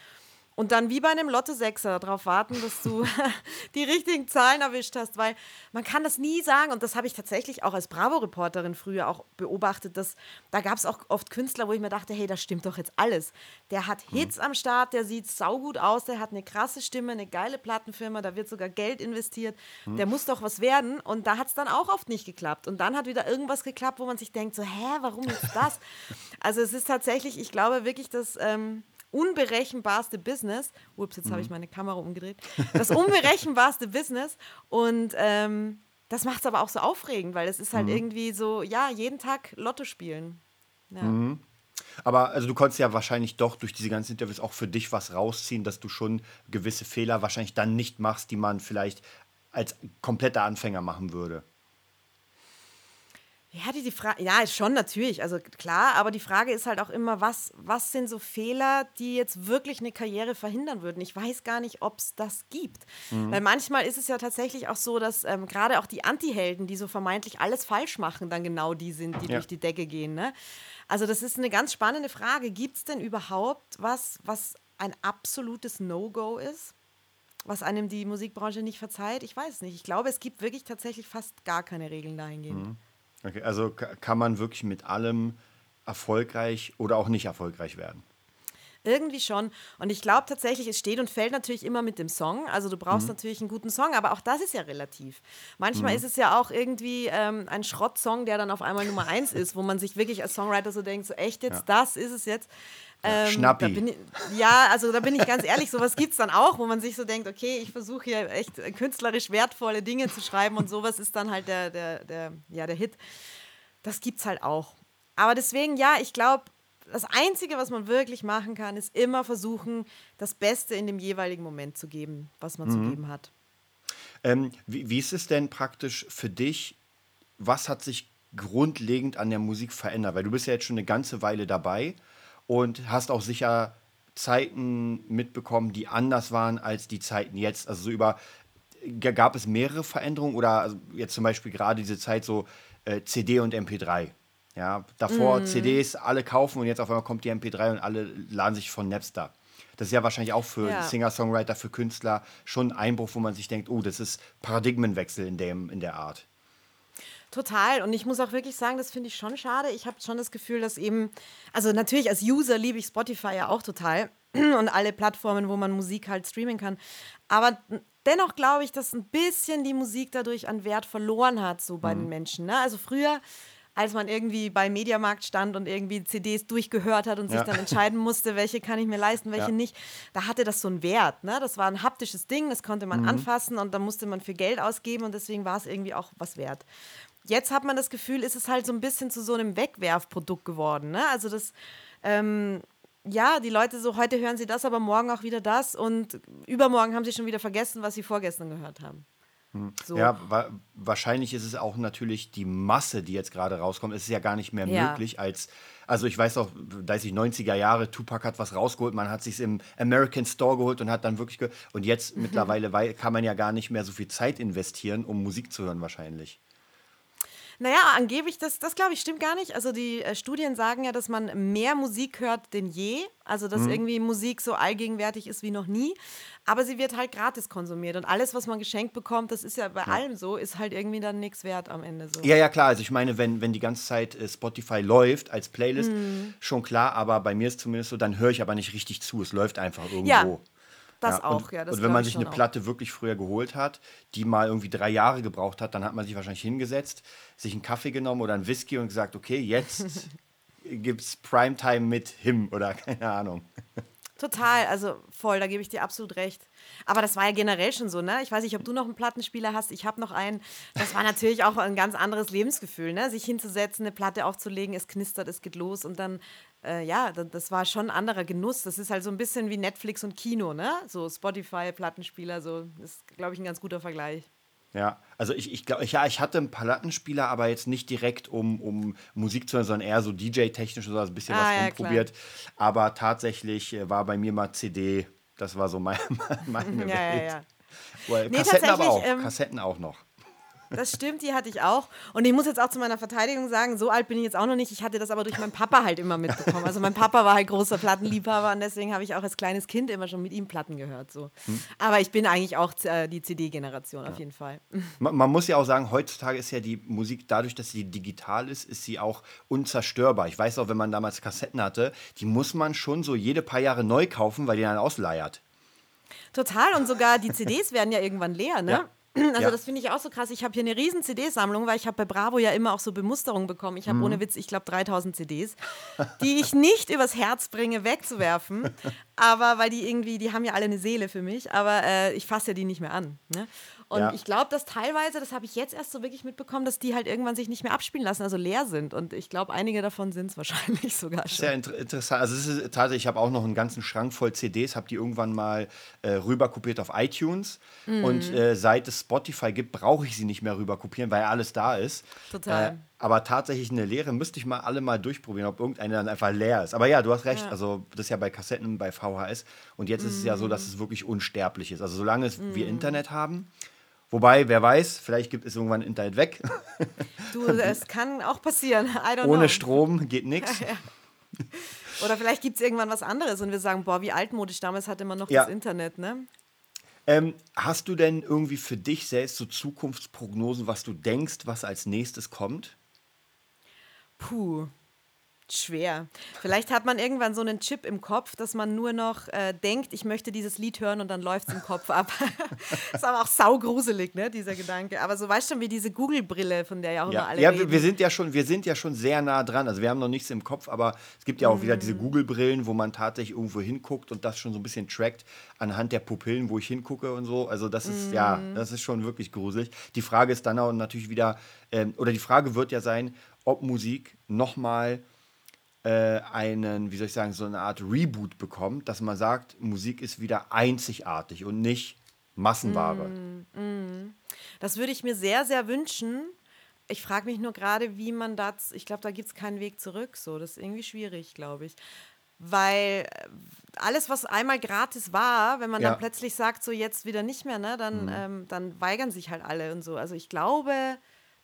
Und dann wie bei einem Lotte-Sechser darauf warten, dass du die richtigen Zahlen erwischt hast, weil man kann das nie sagen. Und das habe ich tatsächlich auch als Bravo-Reporterin früher auch beobachtet, dass da gab es auch oft Künstler, wo ich mir dachte, hey, das stimmt doch jetzt alles. Der hat mhm. Hits am Start, der sieht saugut aus, der hat eine krasse Stimme, eine geile Plattenfirma, da wird sogar Geld investiert. Mhm. Der muss doch was werden. Und da hat es dann auch oft nicht geklappt. Und dann hat wieder irgendwas geklappt, wo man sich denkt, so, hä, warum ist das? also es ist tatsächlich, ich glaube wirklich, dass... Ähm, unberechenbarste Business. Ups, jetzt mhm. habe ich meine Kamera umgedreht. Das unberechenbarste Business. Und ähm, das macht es aber auch so aufregend, weil es ist halt mhm. irgendwie so, ja, jeden Tag Lotto spielen. Ja. Mhm. Aber also du konntest ja wahrscheinlich doch durch diese ganzen Interviews auch für dich was rausziehen, dass du schon gewisse Fehler wahrscheinlich dann nicht machst, die man vielleicht als kompletter Anfänger machen würde. Ja, die, die Frage, ja, schon natürlich, also klar, aber die Frage ist halt auch immer, was, was sind so Fehler, die jetzt wirklich eine Karriere verhindern würden? Ich weiß gar nicht, ob es das gibt. Mhm. Weil manchmal ist es ja tatsächlich auch so, dass ähm, gerade auch die Anti-Helden, die so vermeintlich alles falsch machen, dann genau die sind, die ja. durch die Decke gehen. Ne? Also das ist eine ganz spannende Frage. Gibt es denn überhaupt was, was ein absolutes No-Go ist? Was einem die Musikbranche nicht verzeiht? Ich weiß nicht. Ich glaube, es gibt wirklich tatsächlich fast gar keine Regeln dahingehend. Mhm. Okay, also kann man wirklich mit allem erfolgreich oder auch nicht erfolgreich werden? Irgendwie schon. Und ich glaube tatsächlich, es steht und fällt natürlich immer mit dem Song. Also du brauchst mhm. natürlich einen guten Song, aber auch das ist ja relativ. Manchmal mhm. ist es ja auch irgendwie ähm, ein Schrottsong, der dann auf einmal Nummer eins ist, wo man sich wirklich als Songwriter so denkt, so echt jetzt, ja. das ist es jetzt. Ähm, Schnappi. Ich, ja, also da bin ich ganz ehrlich, sowas gibt es dann auch, wo man sich so denkt, okay, ich versuche hier echt künstlerisch wertvolle Dinge zu schreiben und sowas ist dann halt der, der, der, ja, der Hit. Das gibt's halt auch. Aber deswegen, ja, ich glaube, das Einzige, was man wirklich machen kann, ist immer versuchen, das Beste in dem jeweiligen Moment zu geben, was man mhm. zu geben hat. Ähm, wie, wie ist es denn praktisch für dich? Was hat sich grundlegend an der Musik verändert? Weil du bist ja jetzt schon eine ganze Weile dabei und hast auch sicher Zeiten mitbekommen, die anders waren als die Zeiten jetzt. Also so über gab es mehrere Veränderungen oder also jetzt zum Beispiel gerade diese Zeit so äh, CD und MP3. Ja, davor mm. CDs alle kaufen und jetzt auf einmal kommt die MP3 und alle laden sich von Napster. Das ist ja wahrscheinlich auch für ja. Singer-Songwriter, für Künstler schon ein Einbruch, wo man sich denkt, oh, das ist Paradigmenwechsel in, dem, in der Art. Total. Und ich muss auch wirklich sagen, das finde ich schon schade. Ich habe schon das Gefühl, dass eben, also natürlich als User liebe ich Spotify ja auch total und alle Plattformen, wo man Musik halt streamen kann. Aber dennoch glaube ich, dass ein bisschen die Musik dadurch an Wert verloren hat, so bei mhm. den Menschen. Ne? Also früher als man irgendwie bei Mediamarkt stand und irgendwie CDs durchgehört hat und ja. sich dann entscheiden musste, welche kann ich mir leisten, welche ja. nicht, da hatte das so einen Wert. Ne? Das war ein haptisches Ding, das konnte man mhm. anfassen und da musste man für Geld ausgeben und deswegen war es irgendwie auch was wert jetzt hat man das Gefühl, ist es halt so ein bisschen zu so einem Wegwerfprodukt geworden. Ne? Also das, ähm, ja, die Leute so, heute hören sie das, aber morgen auch wieder das und übermorgen haben sie schon wieder vergessen, was sie vorgestern gehört haben. Hm. So. Ja, wa wahrscheinlich ist es auch natürlich die Masse, die jetzt gerade rauskommt. Es ist ja gar nicht mehr ja. möglich als, also ich weiß auch, da ist 90er Jahre, Tupac hat was rausgeholt, man hat sich im American Store geholt und hat dann wirklich, und jetzt mittlerweile kann man ja gar nicht mehr so viel Zeit investieren, um Musik zu hören wahrscheinlich. Naja, angeblich, das, das glaube ich, stimmt gar nicht. Also die äh, Studien sagen ja, dass man mehr Musik hört denn je. Also dass mhm. irgendwie Musik so allgegenwärtig ist wie noch nie. Aber sie wird halt gratis konsumiert. Und alles, was man geschenkt bekommt, das ist ja bei ja. allem so, ist halt irgendwie dann nichts wert am Ende so. Ja, ja, klar. Also ich meine, wenn, wenn die ganze Zeit äh, Spotify läuft als Playlist, mhm. schon klar. Aber bei mir ist zumindest so, dann höre ich aber nicht richtig zu. Es läuft einfach irgendwo. Ja. Das ja, auch, und, ja. Das und wenn man sich eine Platte wirklich früher geholt hat, die mal irgendwie drei Jahre gebraucht hat, dann hat man sich wahrscheinlich hingesetzt, sich einen Kaffee genommen oder einen Whisky und gesagt, okay, jetzt gibt es Primetime mit him oder keine Ahnung. Total, also voll, da gebe ich dir absolut recht. Aber das war ja generell schon so, ne? Ich weiß nicht, ob du noch einen Plattenspieler hast, ich habe noch einen. Das war natürlich auch ein ganz anderes Lebensgefühl, ne? Sich hinzusetzen, eine Platte aufzulegen, es knistert, es geht los und dann, äh, ja, das war schon ein anderer Genuss. Das ist halt so ein bisschen wie Netflix und Kino, ne? So Spotify, Plattenspieler, so, ist, glaube ich, ein ganz guter Vergleich. Ja, also ich, ich glaube, ja, ich hatte einen Plattenspieler, aber jetzt nicht direkt um, um Musik zu hören, sondern eher so DJ-technisch oder so ein bisschen ah, was ja, rumprobiert. Klar. Aber tatsächlich äh, war bei mir mal CD, das war so mein, meine ja, Welt. Ja, ja. Well, nee, Kassetten aber auch, ähm, Kassetten auch noch. Das stimmt, die hatte ich auch. Und ich muss jetzt auch zu meiner Verteidigung sagen, so alt bin ich jetzt auch noch nicht. Ich hatte das aber durch meinen Papa halt immer mitbekommen. Also mein Papa war halt großer Plattenliebhaber und deswegen habe ich auch als kleines Kind immer schon mit ihm Platten gehört. So. Hm. Aber ich bin eigentlich auch äh, die CD-Generation ja. auf jeden Fall. Man, man, muss ja auch sagen, heutzutage ist ja die Musik dadurch, dass sie digital ist, ist sie auch unzerstörbar. Ich weiß auch, wenn man damals Kassetten hatte, die muss man schon so jede paar Jahre neu kaufen, weil die dann ausleiert. Total und sogar die CDs werden ja irgendwann leer, ne? Ja. Also ja. das finde ich auch so krass. Ich habe hier eine riesen CD-Sammlung, weil ich habe bei Bravo ja immer auch so Bemusterungen bekommen. Ich habe mhm. ohne Witz, ich glaube 3000 CDs, die ich nicht übers Herz bringe, wegzuwerfen. aber weil die irgendwie, die haben ja alle eine Seele für mich, aber äh, ich fasse ja die nicht mehr an. Ne? Und ja. ich glaube, dass teilweise, das habe ich jetzt erst so wirklich mitbekommen, dass die halt irgendwann sich nicht mehr abspielen lassen, also leer sind. Und ich glaube, einige davon sind es wahrscheinlich sogar schon. Sehr inter interessant. Also es ist tatsächlich, ich habe auch noch einen ganzen Schrank voll CDs, habe die irgendwann mal äh, rüberkopiert auf iTunes. Mhm. Und äh, seit es Spotify gibt, brauche ich sie nicht mehr rüberkopieren, weil alles da ist. Total. Äh, aber tatsächlich eine leere müsste ich mal alle mal durchprobieren, ob irgendeine dann einfach leer ist. Aber ja, du hast recht. Ja. Also das ist ja bei Kassetten, bei VHS. Und jetzt mhm. ist es ja so, dass es wirklich unsterblich ist. Also solange es mhm. wir Internet haben, Wobei, wer weiß, vielleicht gibt es irgendwann Internet weg. Du, es kann auch passieren. Ohne know. Strom geht nichts. Ja, ja. Oder vielleicht gibt es irgendwann was anderes und wir sagen, boah, wie altmodisch damals hatte man noch ja. das Internet, ne? Ähm, hast du denn irgendwie für dich selbst so Zukunftsprognosen, was du denkst, was als nächstes kommt? Puh. Schwer. Vielleicht hat man irgendwann so einen Chip im Kopf, dass man nur noch äh, denkt, ich möchte dieses Lied hören und dann läuft es im Kopf ab. ist aber auch saugruselig, ne, dieser Gedanke. Aber so weißt du schon, wie diese Google-Brille, von der ja auch ja. immer alle Ja, reden. wir, wir, sind ja schon, wir sind ja schon sehr nah dran. Also wir haben noch nichts im Kopf, aber es gibt ja auch wieder Mhm. diese Google-Brillen, wo man tatsächlich irgendwo hinguckt und das schon so ein bisschen trackt anhand der Pupillen, wo ich hingucke und so. Also das ist, ja, Mhm. das ist schon wirklich gruselig. Die Frage ist dann auch natürlich wieder, ähm, oder die Frage wird ja sein, ob Musik nochmal äh, einen, wie soll ich sagen, so eine Art Reboot bekommt, dass man sagt, Musik ist wieder einzigartig und nicht Massenware. Das würde ich mir sehr, sehr wünschen. Ich frage mich nur gerade, wie man das, ich glaube, da gibt es keinen Weg zurück. So, das ist irgendwie schwierig, glaube ich. Weil äh, alles, was einmal gratis war, wenn man Ja. dann plötzlich sagt, so jetzt wieder nicht mehr, ne, dann, ähm, dann weigern sich halt alle und so. Also ich glaube,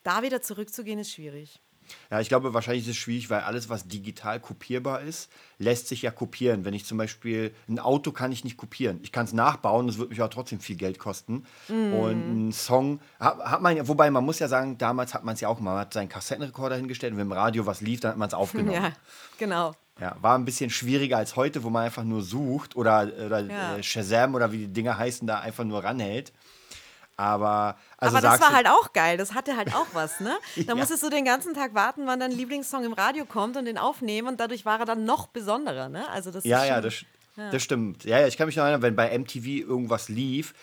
da wieder zurückzugehen, ist schwierig. Ja, ich glaube, wahrscheinlich ist es schwierig, weil alles, was digital kopierbar ist, lässt sich ja kopieren. Wenn ich zum Beispiel ein Auto kann ich nicht kopieren. Ich kann es nachbauen, das wird mich aber trotzdem viel Geld kosten. Und ein Song hat, hat man ja, wobei man muss ja sagen, damals hat man es ja auch mal, man hat seinen Kassettenrekorder hingestellt und wenn im Radio was lief, dann hat man es aufgenommen. Ja, genau. Ja, war ein bisschen schwieriger als heute, wo man einfach nur sucht oder, oder Ja. äh, Shazam oder wie die Dinger heißen, da einfach nur ranhält. Aber, also Aber das war halt auch geil. Das hatte halt auch was, ne? Da Ja. musstest du den ganzen Tag warten, wann dein Lieblingssong im Radio kommt und den aufnehmen und dadurch war er dann noch besonderer, ne? Also das Ja, ja, das, das stimmt. Ja, ja, ich kann mich noch erinnern, wenn bei MTV irgendwas lief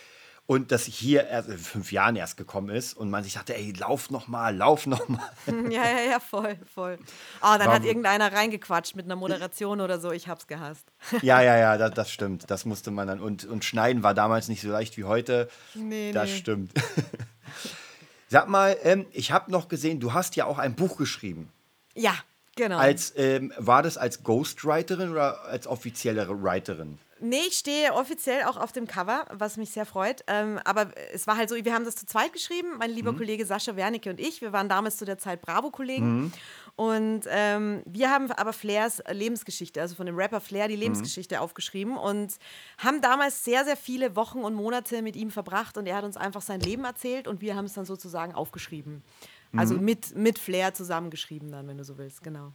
und das hier erst in fünf Jahren erst gekommen ist und man sich dachte, ey, lauf noch mal, lauf noch mal. Ja, ja, ja, voll, voll. Oh, dann War- hat irgendeiner reingequatscht mit einer Moderation oder so. Ich hab's gehasst. ja, ja, ja, das, das stimmt. Das musste man dann. Und, und schneiden war damals nicht so leicht wie heute. Nee, das nee. stimmt. Sag mal, ähm, ich habe noch gesehen, du hast ja auch ein Buch geschrieben. Ja, genau. Als, ähm, war das als Ghostwriterin oder als offizielle Writerin? Nee, ich stehe offiziell auch auf dem Cover, was mich sehr freut. Ähm, aber es war halt so, wir haben das zu zweit geschrieben, mein Mhm. lieber Kollege Sascha Wernicke und ich. Wir waren damals zu der Zeit Bravo-Kollegen. Mhm. Und ähm, wir haben aber Flairs Lebensgeschichte, also von dem Rapper Flair, Mhm. die Lebensgeschichte aufgeschrieben und haben damals sehr, sehr viele Wochen und Monate mit ihm verbracht und er hat uns einfach sein Leben erzählt und wir haben es dann sozusagen aufgeschrieben. Also Mhm. mit, mit Flair zusammengeschrieben dann, wenn du so willst, genau.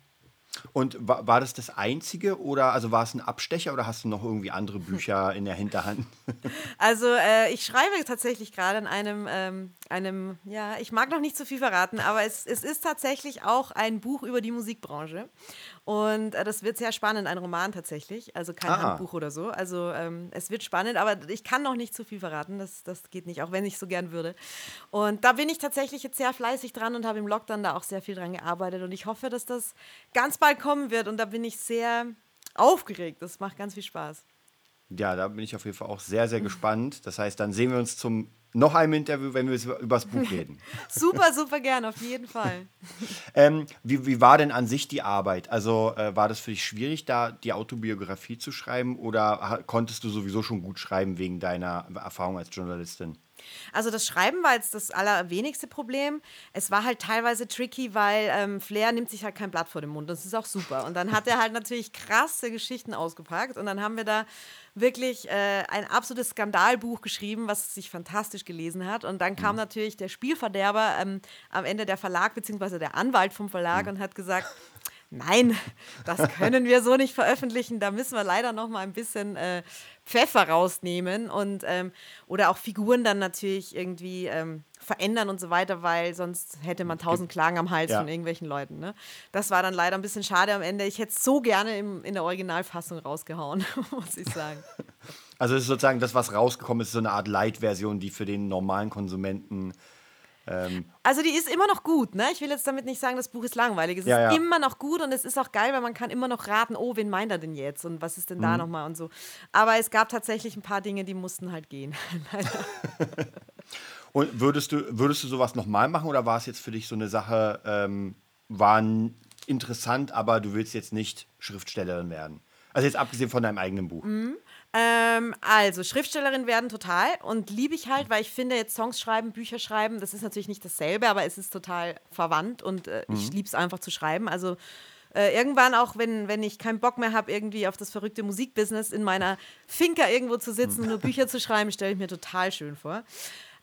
Und war, war das das einzige oder also war es ein Abstecher oder hast du noch irgendwie andere Bücher in der Hinterhand? Also äh, ich schreibe tatsächlich gerade an einem, ähm, einem, ja, ich mag noch nicht zu viel verraten, aber es, es ist tatsächlich auch ein Buch über die Musikbranche. Und äh, das wird sehr spannend, ein Roman tatsächlich, also kein Ah. Handbuch oder so. Also ähm, es wird spannend, aber ich kann noch nicht zu viel verraten, das, das geht nicht, auch wenn ich so gern würde. Und da bin ich tatsächlich jetzt sehr fleißig dran und habe im Lockdown da auch sehr viel dran gearbeitet und ich hoffe, dass das ganz bald kommen wird und da bin ich sehr aufgeregt. Das macht ganz viel Spaß. Ja, da bin ich auf jeden Fall auch sehr, sehr gespannt. Das heißt, dann sehen wir uns zum noch einem Interview, wenn wir über das Buch reden. Super, super gern, auf jeden Fall. Ähm, wie, wie war denn an sich die Arbeit? Also äh, war das für dich schwierig, da die Autobiografie zu schreiben oder konntest du sowieso schon gut schreiben wegen deiner Erfahrung als Journalistin? Also das Schreiben war jetzt das allerwenigste Problem. Es war halt teilweise tricky, weil ähm, Flair nimmt sich halt kein Blatt vor den Mund. Das ist auch super. Und dann hat er halt natürlich krasse Geschichten ausgepackt. Und dann haben wir da wirklich äh, ein absolutes Skandalbuch geschrieben, was sich fantastisch gelesen hat. Und dann kam natürlich der Spielverderber ähm, am Ende der Verlag, beziehungsweise der Anwalt vom Verlag und hat gesagt, Nein, das können wir so nicht veröffentlichen. Da müssen wir leider noch mal ein bisschen äh, Pfeffer rausnehmen und ähm, oder auch Figuren dann natürlich irgendwie ähm, verändern und so weiter, weil sonst hätte man tausend Klagen am Hals Ja. von irgendwelchen Leuten. Ne? Das war dann leider ein bisschen schade am Ende. Ich hätte es so gerne im, in der Originalfassung rausgehauen, muss ich sagen. Also es ist sozusagen das, was rausgekommen ist, so eine Art Light-Version, die für den normalen Konsumenten Also die ist immer noch gut, ne? Ich will jetzt damit nicht sagen, das Buch ist langweilig. Es Ja, ist ja. immer noch gut und es ist auch geil, weil man kann immer noch raten, oh, wen meint er denn jetzt und was ist denn Mhm. da nochmal und so. Aber es gab tatsächlich ein paar Dinge, die mussten halt gehen. Und würdest du, würdest du sowas nochmal machen oder war es jetzt für dich so eine Sache, ähm, war interessant, aber du willst jetzt nicht Schriftstellerin werden? Also jetzt abgesehen von deinem eigenen Buch. Ähm, also, Schriftstellerin werden total und liebe ich halt, weil ich finde, jetzt Songs schreiben, Bücher schreiben, das ist natürlich nicht dasselbe, aber es ist total verwandt und äh, ich liebe es einfach zu schreiben. Also, äh, irgendwann auch, wenn, wenn ich keinen Bock mehr habe, irgendwie auf das verrückte Musikbusiness in meiner Finca irgendwo zu sitzen und nur Bücher zu schreiben, stelle ich mir total schön vor.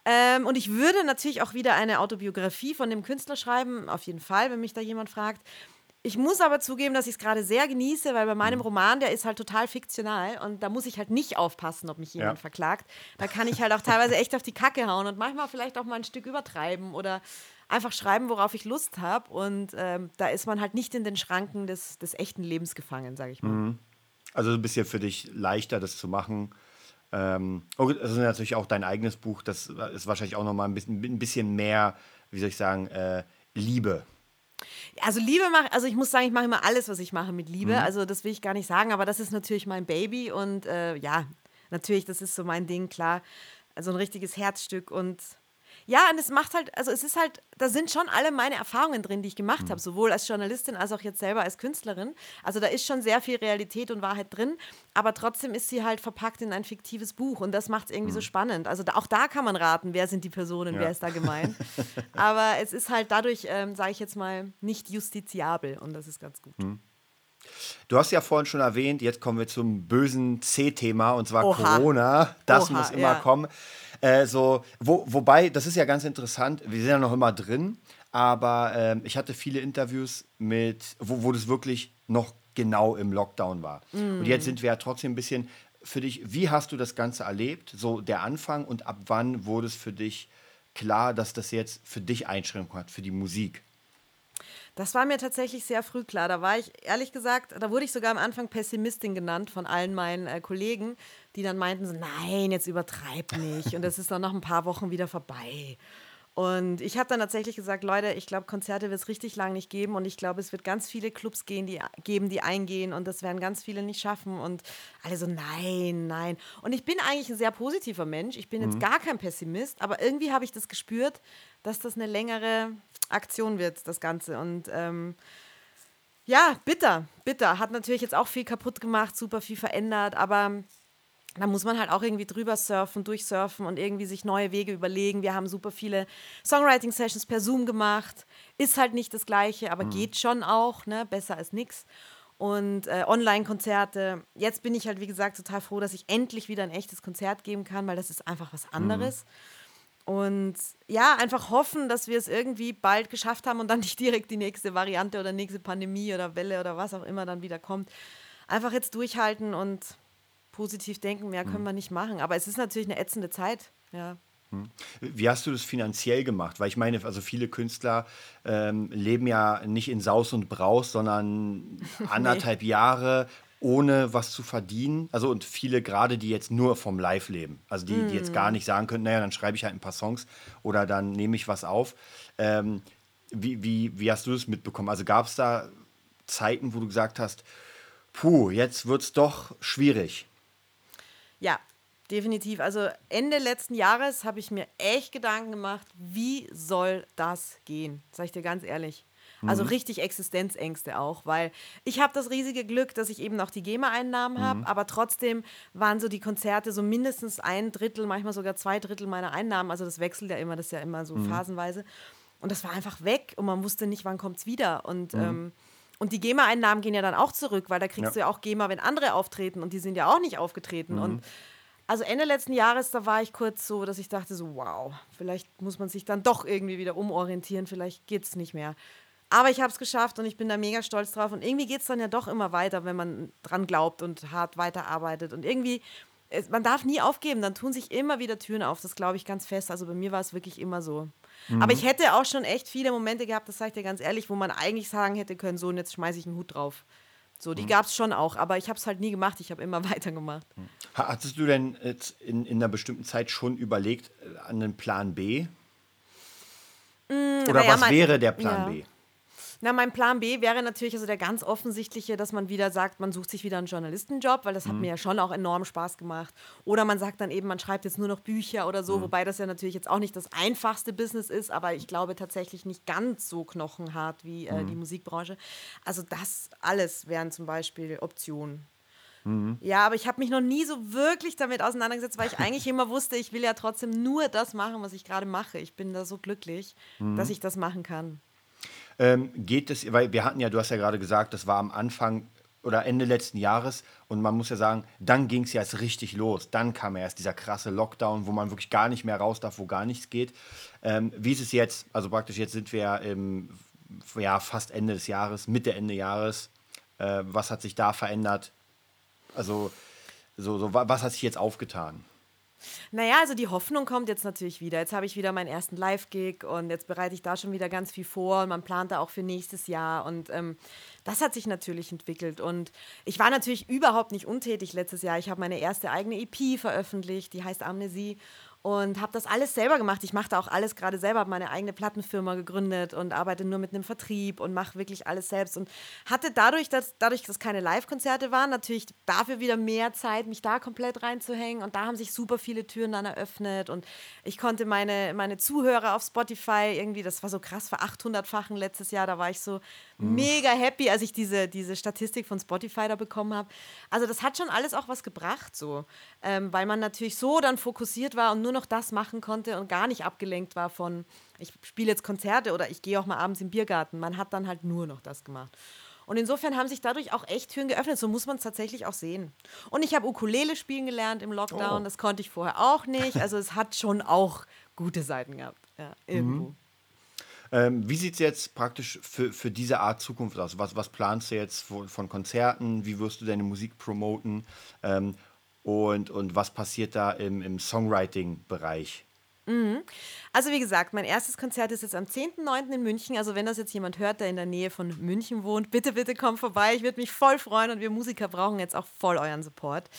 Ähm, und ich würde natürlich auch wieder eine Autobiografie von dem Künstler schreiben, auf jeden Fall, wenn mich da jemand fragt. Ich muss aber zugeben, dass ich es gerade sehr genieße, weil bei meinem Mhm. Roman, der ist halt total fiktional und da muss ich halt nicht aufpassen, ob mich jemand Ja. verklagt. Da kann ich halt auch teilweise echt auf die Kacke hauen und manchmal vielleicht auch mal ein Stück übertreiben oder einfach schreiben, worauf ich Lust habe. Und ähm, da ist man halt nicht in den Schranken des, des echten Lebens gefangen, sage ich mal. Mhm. Also ein bisschen für dich leichter, das zu machen. Ähm, oh, das ist natürlich auch dein eigenes Buch. Das ist wahrscheinlich auch nochmal ein bisschen, ein bisschen mehr, wie soll ich sagen, äh, Liebe. Also Liebe mache, also ich muss sagen, ich mache immer alles, was ich mache mit Liebe. Mhm. Also das will ich gar nicht sagen, aber das ist natürlich mein Baby und äh, ja, natürlich, das ist so mein Ding, klar. Also ein richtiges Herzstück und ja, und es macht halt, also es ist halt, da sind schon alle meine Erfahrungen drin, die ich gemacht habe, sowohl als Journalistin als auch jetzt selber als Künstlerin. Also da ist schon sehr viel Realität und Wahrheit drin, aber trotzdem ist sie halt verpackt in ein fiktives Buch und das macht es irgendwie so spannend. Also da, auch da kann man raten, wer sind die Personen, Ja. wer ist da gemeint. aber es ist halt dadurch, ähm, sage ich jetzt mal, nicht justiziabel und das ist ganz gut. Du hast ja vorhin schon erwähnt, jetzt kommen wir zum bösen C-Thema und zwar Oha. Corona. Das Oha, muss immer ja. kommen. Äh, so, wo, wobei, das ist ja ganz interessant, wir sind ja noch immer drin, aber ähm, ich hatte viele Interviews mit, wo, wo das wirklich noch genau im Lockdown war. Und Mm. jetzt sind wir ja trotzdem ein bisschen für dich, wie hast du das Ganze erlebt? So der Anfang und ab wann wurde es für dich klar, dass das jetzt für dich Einschränkungen hat, für die Musik? Das war mir tatsächlich sehr früh klar. Da war ich, ehrlich gesagt, da wurde ich sogar am Anfang Pessimistin genannt von allen meinen äh, Kollegen, die dann meinten so, nein, jetzt übertreib nicht und es ist dann nach ein paar Wochen wieder vorbei. Und ich habe dann tatsächlich gesagt, Leute, ich glaube, Konzerte wird es richtig lang nicht geben und ich glaube, es wird ganz viele Clubs gehen, die, geben, die eingehen und das werden ganz viele nicht schaffen und alle so, nein, nein. Und ich bin eigentlich ein sehr positiver Mensch, ich bin jetzt gar kein Pessimist, aber irgendwie habe ich das gespürt, dass das eine längere Aktion wird, das Ganze. Und ähm, ja, bitter, bitter. Hat natürlich jetzt auch viel kaputt gemacht, super viel verändert, aber da muss man halt auch irgendwie drüber surfen, durchsurfen und irgendwie sich neue Wege überlegen. Wir haben super viele Songwriting-Sessions per Zoom gemacht. Ist halt nicht das Gleiche, aber geht schon auch, ne? Besser als nix. Und äh, Online-Konzerte. Jetzt bin ich halt, wie gesagt, total froh, dass ich endlich wieder ein echtes Konzert geben kann, weil das ist einfach was anderes. Und ja, einfach hoffen, dass wir es irgendwie bald geschafft haben und dann nicht direkt die nächste Variante oder nächste Pandemie oder Welle oder was auch immer dann wieder kommt. Einfach jetzt durchhalten und positiv denken, mehr können wir nicht machen. Aber es ist natürlich eine ätzende Zeit. Ja. Wie hast du das finanziell gemacht? Weil ich meine, also viele Künstler ähm, leben ja nicht in Saus und Braus, sondern anderthalb Jahre ohne was zu verdienen. Also und viele gerade, die jetzt nur vom Live leben. Also die, die jetzt gar nicht sagen können, naja, dann schreibe ich halt ein paar Songs oder dann nehme ich was auf. Ähm, wie, wie, wie hast du das mitbekommen? Also gab es da Zeiten, wo du gesagt hast, puh, jetzt wird es doch schwierig. Ja, definitiv. Also Ende letzten Jahres habe ich mir echt Gedanken gemacht, wie soll das gehen? Sag ich dir ganz ehrlich. Also richtig Existenzängste auch, weil ich habe das riesige Glück, dass ich eben noch die GEMA-Einnahmen habe, aber trotzdem waren so die Konzerte so mindestens ein Drittel, manchmal sogar zwei Drittel meiner Einnahmen. Also das wechselt ja immer, das ist ja immer so phasenweise. Und das war einfach weg und man wusste nicht, wann kommt es wieder. Und, ähm, und die GEMA-Einnahmen gehen ja dann auch zurück, weil da kriegst Ja. du ja auch GEMA, wenn andere auftreten und die sind ja auch nicht aufgetreten. Und also Ende letzten Jahres, da war ich kurz so, dass ich dachte so, wow, vielleicht muss man sich dann doch irgendwie wieder umorientieren, vielleicht geht es nicht mehr. Aber ich habe es geschafft und ich bin da mega stolz drauf. Und irgendwie geht es dann ja doch immer weiter, wenn man dran glaubt und hart weiterarbeitet. Und irgendwie, es, man darf nie aufgeben, dann tun sich immer wieder Türen auf. Das glaube ich ganz fest. Also bei mir war es wirklich immer so. Aber ich hätte auch schon echt viele Momente gehabt, das sage ich dir ganz ehrlich, wo man eigentlich sagen hätte können, so und jetzt schmeiße ich einen Hut drauf. So, die gab es schon auch, aber ich habe es halt nie gemacht. Ich habe immer weitergemacht. Ha- Hattest du denn jetzt in, in einer bestimmten Zeit schon überlegt äh, an einen Plan B? Oder naja, was mein- wäre der Plan ja. B? Na, mein Plan B wäre natürlich also der ganz offensichtliche, dass man wieder sagt, man sucht sich wieder einen Journalistenjob, weil das hat mir ja schon auch enorm Spaß gemacht. Oder man sagt dann eben, man schreibt jetzt nur noch Bücher oder so, wobei das ja natürlich jetzt auch nicht das einfachste Business ist, aber ich glaube tatsächlich nicht ganz so knochenhart wie äh, die Musikbranche. Also das alles wären zum Beispiel Optionen. Ja, aber ich habe mich noch nie so wirklich damit auseinandergesetzt, weil ich eigentlich immer wusste, ich will ja trotzdem nur das machen, was ich gerade mache. Ich bin da so glücklich, dass ich das machen kann. Ähm, geht es, weil wir hatten ja, du hast ja gerade gesagt, das war am Anfang oder Ende letzten Jahres und man muss ja sagen, dann ging es ja erst richtig los. Dann kam erst dieser krasse Lockdown, wo man wirklich gar nicht mehr raus darf, wo gar nichts geht. Ähm, wie ist es jetzt? Also praktisch jetzt sind wir ja im ja, fast Ende des Jahres, Mitte, Ende Jahres. Äh, was hat sich da verändert? Also, so, so, was hat sich jetzt aufgetan? Naja, also die Hoffnung kommt jetzt natürlich wieder. Jetzt habe ich wieder meinen ersten Live-Gig und jetzt bereite ich da schon wieder ganz viel vor. Und man plant da auch für nächstes Jahr. Und ähm, das hat sich natürlich entwickelt. Und ich war natürlich überhaupt nicht untätig letztes Jahr. Ich habe meine erste eigene EP veröffentlicht, die heißt Amnesie und habe das alles selber gemacht. Ich mache da auch alles gerade selber, habe meine eigene Plattenfirma gegründet und arbeite nur mit einem Vertrieb und mache wirklich alles selbst und hatte dadurch, dass dadurch, dass keine Live-Konzerte waren, natürlich dafür wieder mehr Zeit, mich da komplett reinzuhängen und da haben sich super viele Türen dann eröffnet und ich konnte meine, meine Zuhörer auf Spotify irgendwie, das war so krass, ver 800-fachen letztes Jahr, da war ich so mhm. mega happy, als ich diese, diese Statistik von Spotify da bekommen habe. Also das hat schon alles auch was gebracht so, ähm, weil man natürlich so dann fokussiert war und nur noch das machen konnte und gar nicht abgelenkt war von, ich spiele jetzt Konzerte oder ich gehe auch mal abends im Biergarten. Man hat dann halt nur noch das gemacht. Und insofern haben sich dadurch auch echt Türen geöffnet. So muss man es tatsächlich auch sehen. Und ich habe Ukulele spielen gelernt im Lockdown. Oh. Das konnte ich vorher auch nicht. Also es hat schon auch gute Seiten gehabt. Ja, irgendwo. Mhm. Ähm, wie sieht es jetzt praktisch für, für diese Art Zukunft aus? Was, was planst du jetzt von, von Konzerten? Wie wirst du deine Musik promoten? Ähm, und, und was passiert da im, im Songwriting-Bereich? Mhm. Also wie gesagt, mein erstes Konzert ist jetzt am 10.9. in München. Also wenn das jetzt jemand hört, der in der Nähe von München wohnt, bitte, bitte komm vorbei. Ich würde mich voll freuen und wir Musiker brauchen jetzt auch voll euren Support.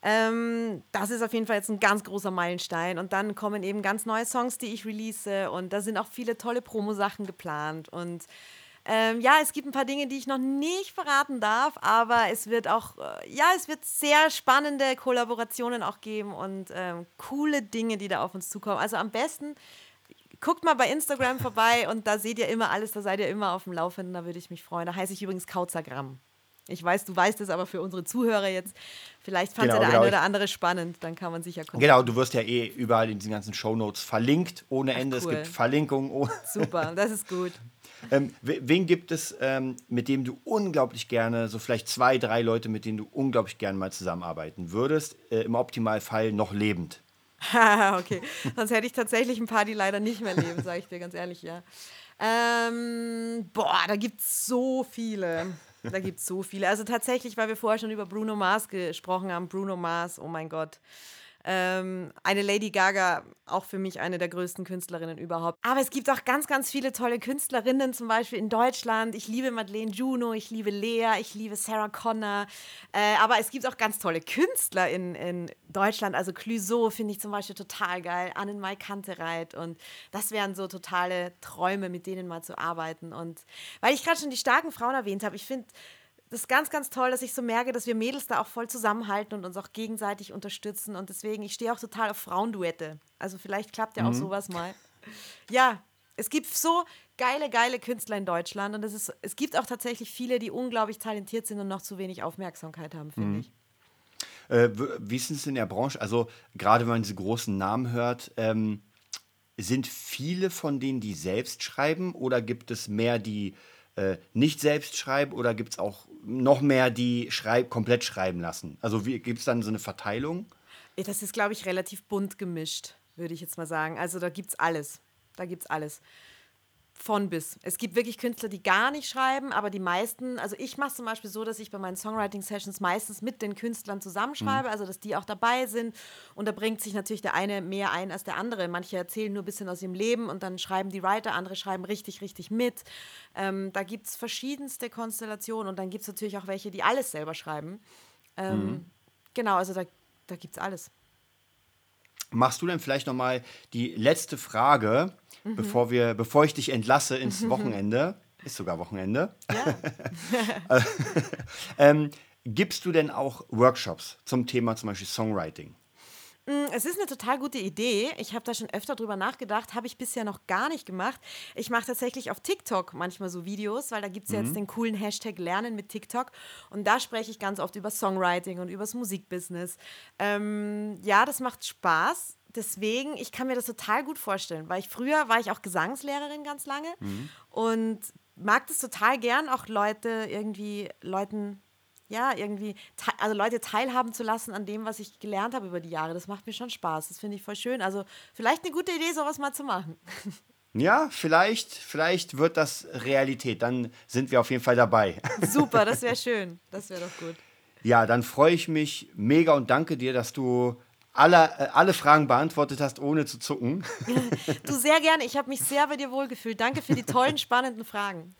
Ähm, das ist auf jeden Fall jetzt ein ganz großer Meilenstein. Und dann kommen eben ganz neue Songs, die ich release. Und da sind auch viele tolle Promo-Sachen geplant. Und ähm, ja, es gibt ein paar Dinge, die ich noch nicht verraten darf, aber es wird auch, äh, ja, es wird sehr spannende Kollaborationen auch geben und ähm, coole Dinge, die da auf uns zukommen. Also am besten guckt mal bei Instagram vorbei und da seht ihr immer alles, da seid ihr immer auf dem Laufenden, da würde ich mich freuen. Da heiße ich übrigens Kauzagramm. Ich weiß, du weißt es, aber für unsere Zuhörer jetzt, vielleicht fand genau, ja der genau. eine oder andere spannend, dann kann man sich ja. Genau, du wirst ja eh überall in diesen ganzen Shownotes verlinkt, ohne Ach, Ende. Cool. Es gibt Verlinkungen. Oh. Super, das ist gut. ähm, wen gibt es, ähm, mit dem du unglaublich gerne, so vielleicht zwei, drei Leute, mit denen du unglaublich gerne mal zusammenarbeiten würdest, äh, im Optimalfall noch lebend? okay, sonst hätte ich tatsächlich ein paar, die leider nicht mehr leben, sage ich dir ganz ehrlich, ja. Ähm, boah, da gibt es so viele. Da gibt es so viele. Also tatsächlich, weil wir vorher schon über Bruno Mars gesprochen haben. Bruno Mars, oh mein Gott. Ähm, eine Lady Gaga, auch für mich eine der größten Künstlerinnen überhaupt. Aber es gibt auch ganz, ganz viele tolle Künstlerinnen, zum Beispiel in Deutschland. Ich liebe Madeleine Juno, ich liebe Lea, ich liebe Sarah Connor. Äh, aber es gibt auch ganz tolle Künstler in, in Deutschland. Also Clouseau finde ich zum Beispiel total geil. Annenmai Kantereit. Und das wären so totale Träume, mit denen mal zu arbeiten. Und weil ich gerade schon die starken Frauen erwähnt habe, ich finde, das ist ganz, ganz toll, dass ich so merke, dass wir Mädels da auch voll zusammenhalten und uns auch gegenseitig unterstützen. Und deswegen, ich stehe auch total auf Frauenduette. Also vielleicht klappt ja auch mhm. sowas mal. Ja, es gibt so geile, geile Künstler in Deutschland und es, ist, es gibt auch tatsächlich viele, die unglaublich talentiert sind und noch zu wenig Aufmerksamkeit haben, finde mhm. ich. Äh, wie ist es in der Branche? Also gerade wenn man diese großen Namen hört, ähm, sind viele von denen, die selbst schreiben oder gibt es mehr, die äh, nicht selbst schreiben oder gibt es auch noch mehr, die schreib komplett schreiben lassen? Also gibt es dann so eine Verteilung? Das ist, glaube ich, relativ bunt gemischt, würde ich jetzt mal sagen. Also da gibt es alles. Da gibt es alles von bis. Es gibt wirklich Künstler, die gar nicht schreiben, aber die meisten, also ich mache zum Beispiel so, dass ich bei meinen Songwriting-Sessions meistens mit den Künstlern zusammenschreibe, mhm. also dass die auch dabei sind. Und da bringt sich natürlich der eine mehr ein als der andere. Manche erzählen nur ein bisschen aus ihrem Leben und dann schreiben die Writer, andere schreiben richtig, richtig mit. Ähm, da gibt es verschiedenste Konstellationen und dann gibt es natürlich auch welche, die alles selber schreiben. Ähm, mhm. Genau, also da, da gibt es alles. Machst du denn vielleicht nochmal die letzte Frage? Mhm. bevor, wir, bevor ich dich entlasse ins Wochenende. Ist sogar Wochenende. Ja. ähm, gibst du denn auch Workshops zum Thema zum Beispiel Songwriting? Mm, es ist eine total gute Idee. Ich habe da schon öfter drüber nachgedacht, habe ich bisher noch gar nicht gemacht. Ich mache tatsächlich auf TikTok manchmal so Videos, weil da gibt es mhm. jetzt den coolen Hashtag Lernen mit TikTok. Und da spreche ich ganz oft über Songwriting und über das Musikbusiness. Ähm, ja, das macht Spaß deswegen, ich kann mir das total gut vorstellen, weil ich früher war ich auch Gesangslehrerin ganz lange mhm. und mag das total gern, auch Leute irgendwie, Leuten, ja, irgendwie, also Leute teilhaben zu lassen an dem, was ich gelernt habe über die Jahre. Das macht mir schon Spaß. Das finde ich voll schön. Also vielleicht eine gute Idee, sowas mal zu machen. Ja, vielleicht, vielleicht wird das Realität. Dann sind wir auf jeden Fall dabei. Super, das wäre schön. Das wäre doch gut. Ja, dann freue ich mich mega und danke dir, dass du alle, äh, alle Fragen beantwortet hast, ohne zu zucken. Du sehr gerne. Ich habe mich sehr bei dir wohlgefühlt. Danke für die tollen, spannenden Fragen.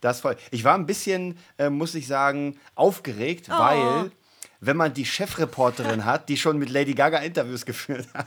Das voll. Ich war ein bisschen, äh, muss ich sagen, aufgeregt, Oh. weil wenn man die Chefreporterin hat, die schon mit Lady Gaga Interviews geführt hat.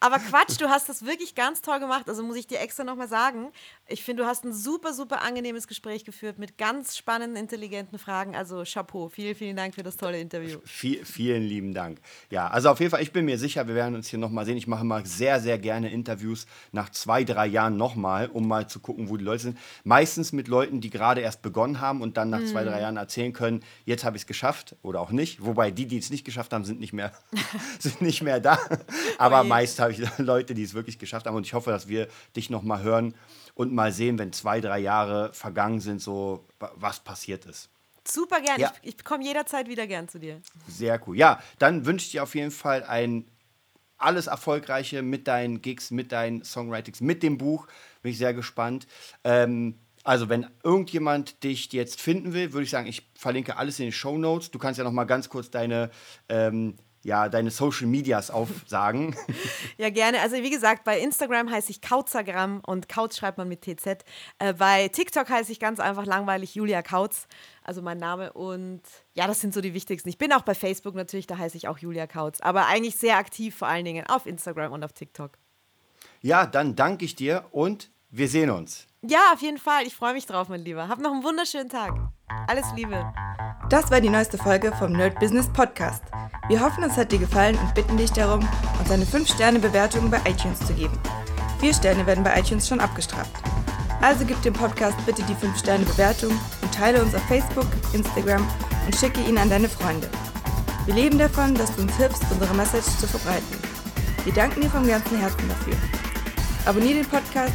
Aber Quatsch, du hast das wirklich ganz toll gemacht. Also muss ich dir extra nochmal sagen. Ich finde, du hast ein super, super angenehmes Gespräch geführt mit ganz spannenden, intelligenten Fragen. Also Chapeau. Vielen, vielen Dank für das tolle Interview. Viel, vielen lieben Dank. Ja, also auf jeden Fall, ich bin mir sicher, wir werden uns hier nochmal sehen. Ich mache mal sehr, sehr gerne Interviews nach zwei, drei Jahren nochmal, um mal zu gucken, wo die Leute sind. Meistens mit Leuten, die gerade erst begonnen haben und dann nach zwei, drei Jahren erzählen können, jetzt habe ich es geschafft oder auch nicht. Wobei die, die es nicht geschafft haben, sind nicht mehr, sind nicht mehr da. Aber Ui. Meist habe ich Leute, die es wirklich geschafft haben. Und ich hoffe, dass wir dich nochmal hören und mal sehen, wenn zwei, drei Jahre vergangen sind, so wa- was passiert ist. Super gern. Ja. Ich, ich komme jederzeit wieder gern zu dir. Sehr cool. Ja, dann wünsche ich dir auf jeden Fall ein alles Erfolgreiche mit deinen Gigs, mit deinen Songwritings, mit dem Buch. Bin ich sehr gespannt. Ähm, also, wenn irgendjemand dich jetzt finden will, würde ich sagen, ich verlinke alles in den Show Notes. Du kannst ja noch mal ganz kurz deine, ähm, ja, deine Social Medias aufsagen. Ja, gerne. Also wie gesagt, bei Instagram heiße ich Kautzagram und Kautz schreibt man mit TZ. Äh, bei TikTok heiße ich ganz einfach langweilig Julia Kautz, also mein Name. Und ja, das sind so die wichtigsten. Ich bin auch bei Facebook natürlich, da heiße ich auch Julia Kautz. Aber eigentlich sehr aktiv vor allen Dingen auf Instagram und auf TikTok. ja, dann danke ich dir und wir sehen uns. Ja, auf jeden Fall. Ich freue mich drauf, mein Lieber. Hab noch einen wunderschönen Tag. Alles Liebe. Das war die neueste Folge vom Nerd Business Podcast. Wir hoffen, es hat dir gefallen und bitten dich darum, uns eine 5-Sterne-Bewertung bei iTunes zu geben. Vier Sterne werden bei iTunes schon abgestraft. Also gib dem Podcast bitte die 5-Sterne-Bewertung und teile uns auf Facebook, Instagram und schicke ihn an deine Freunde. Wir leben davon, dass du uns hilfst, unsere Message zu verbreiten. Wir danken dir vom ganzen Herzen dafür. Abonnier den Podcast,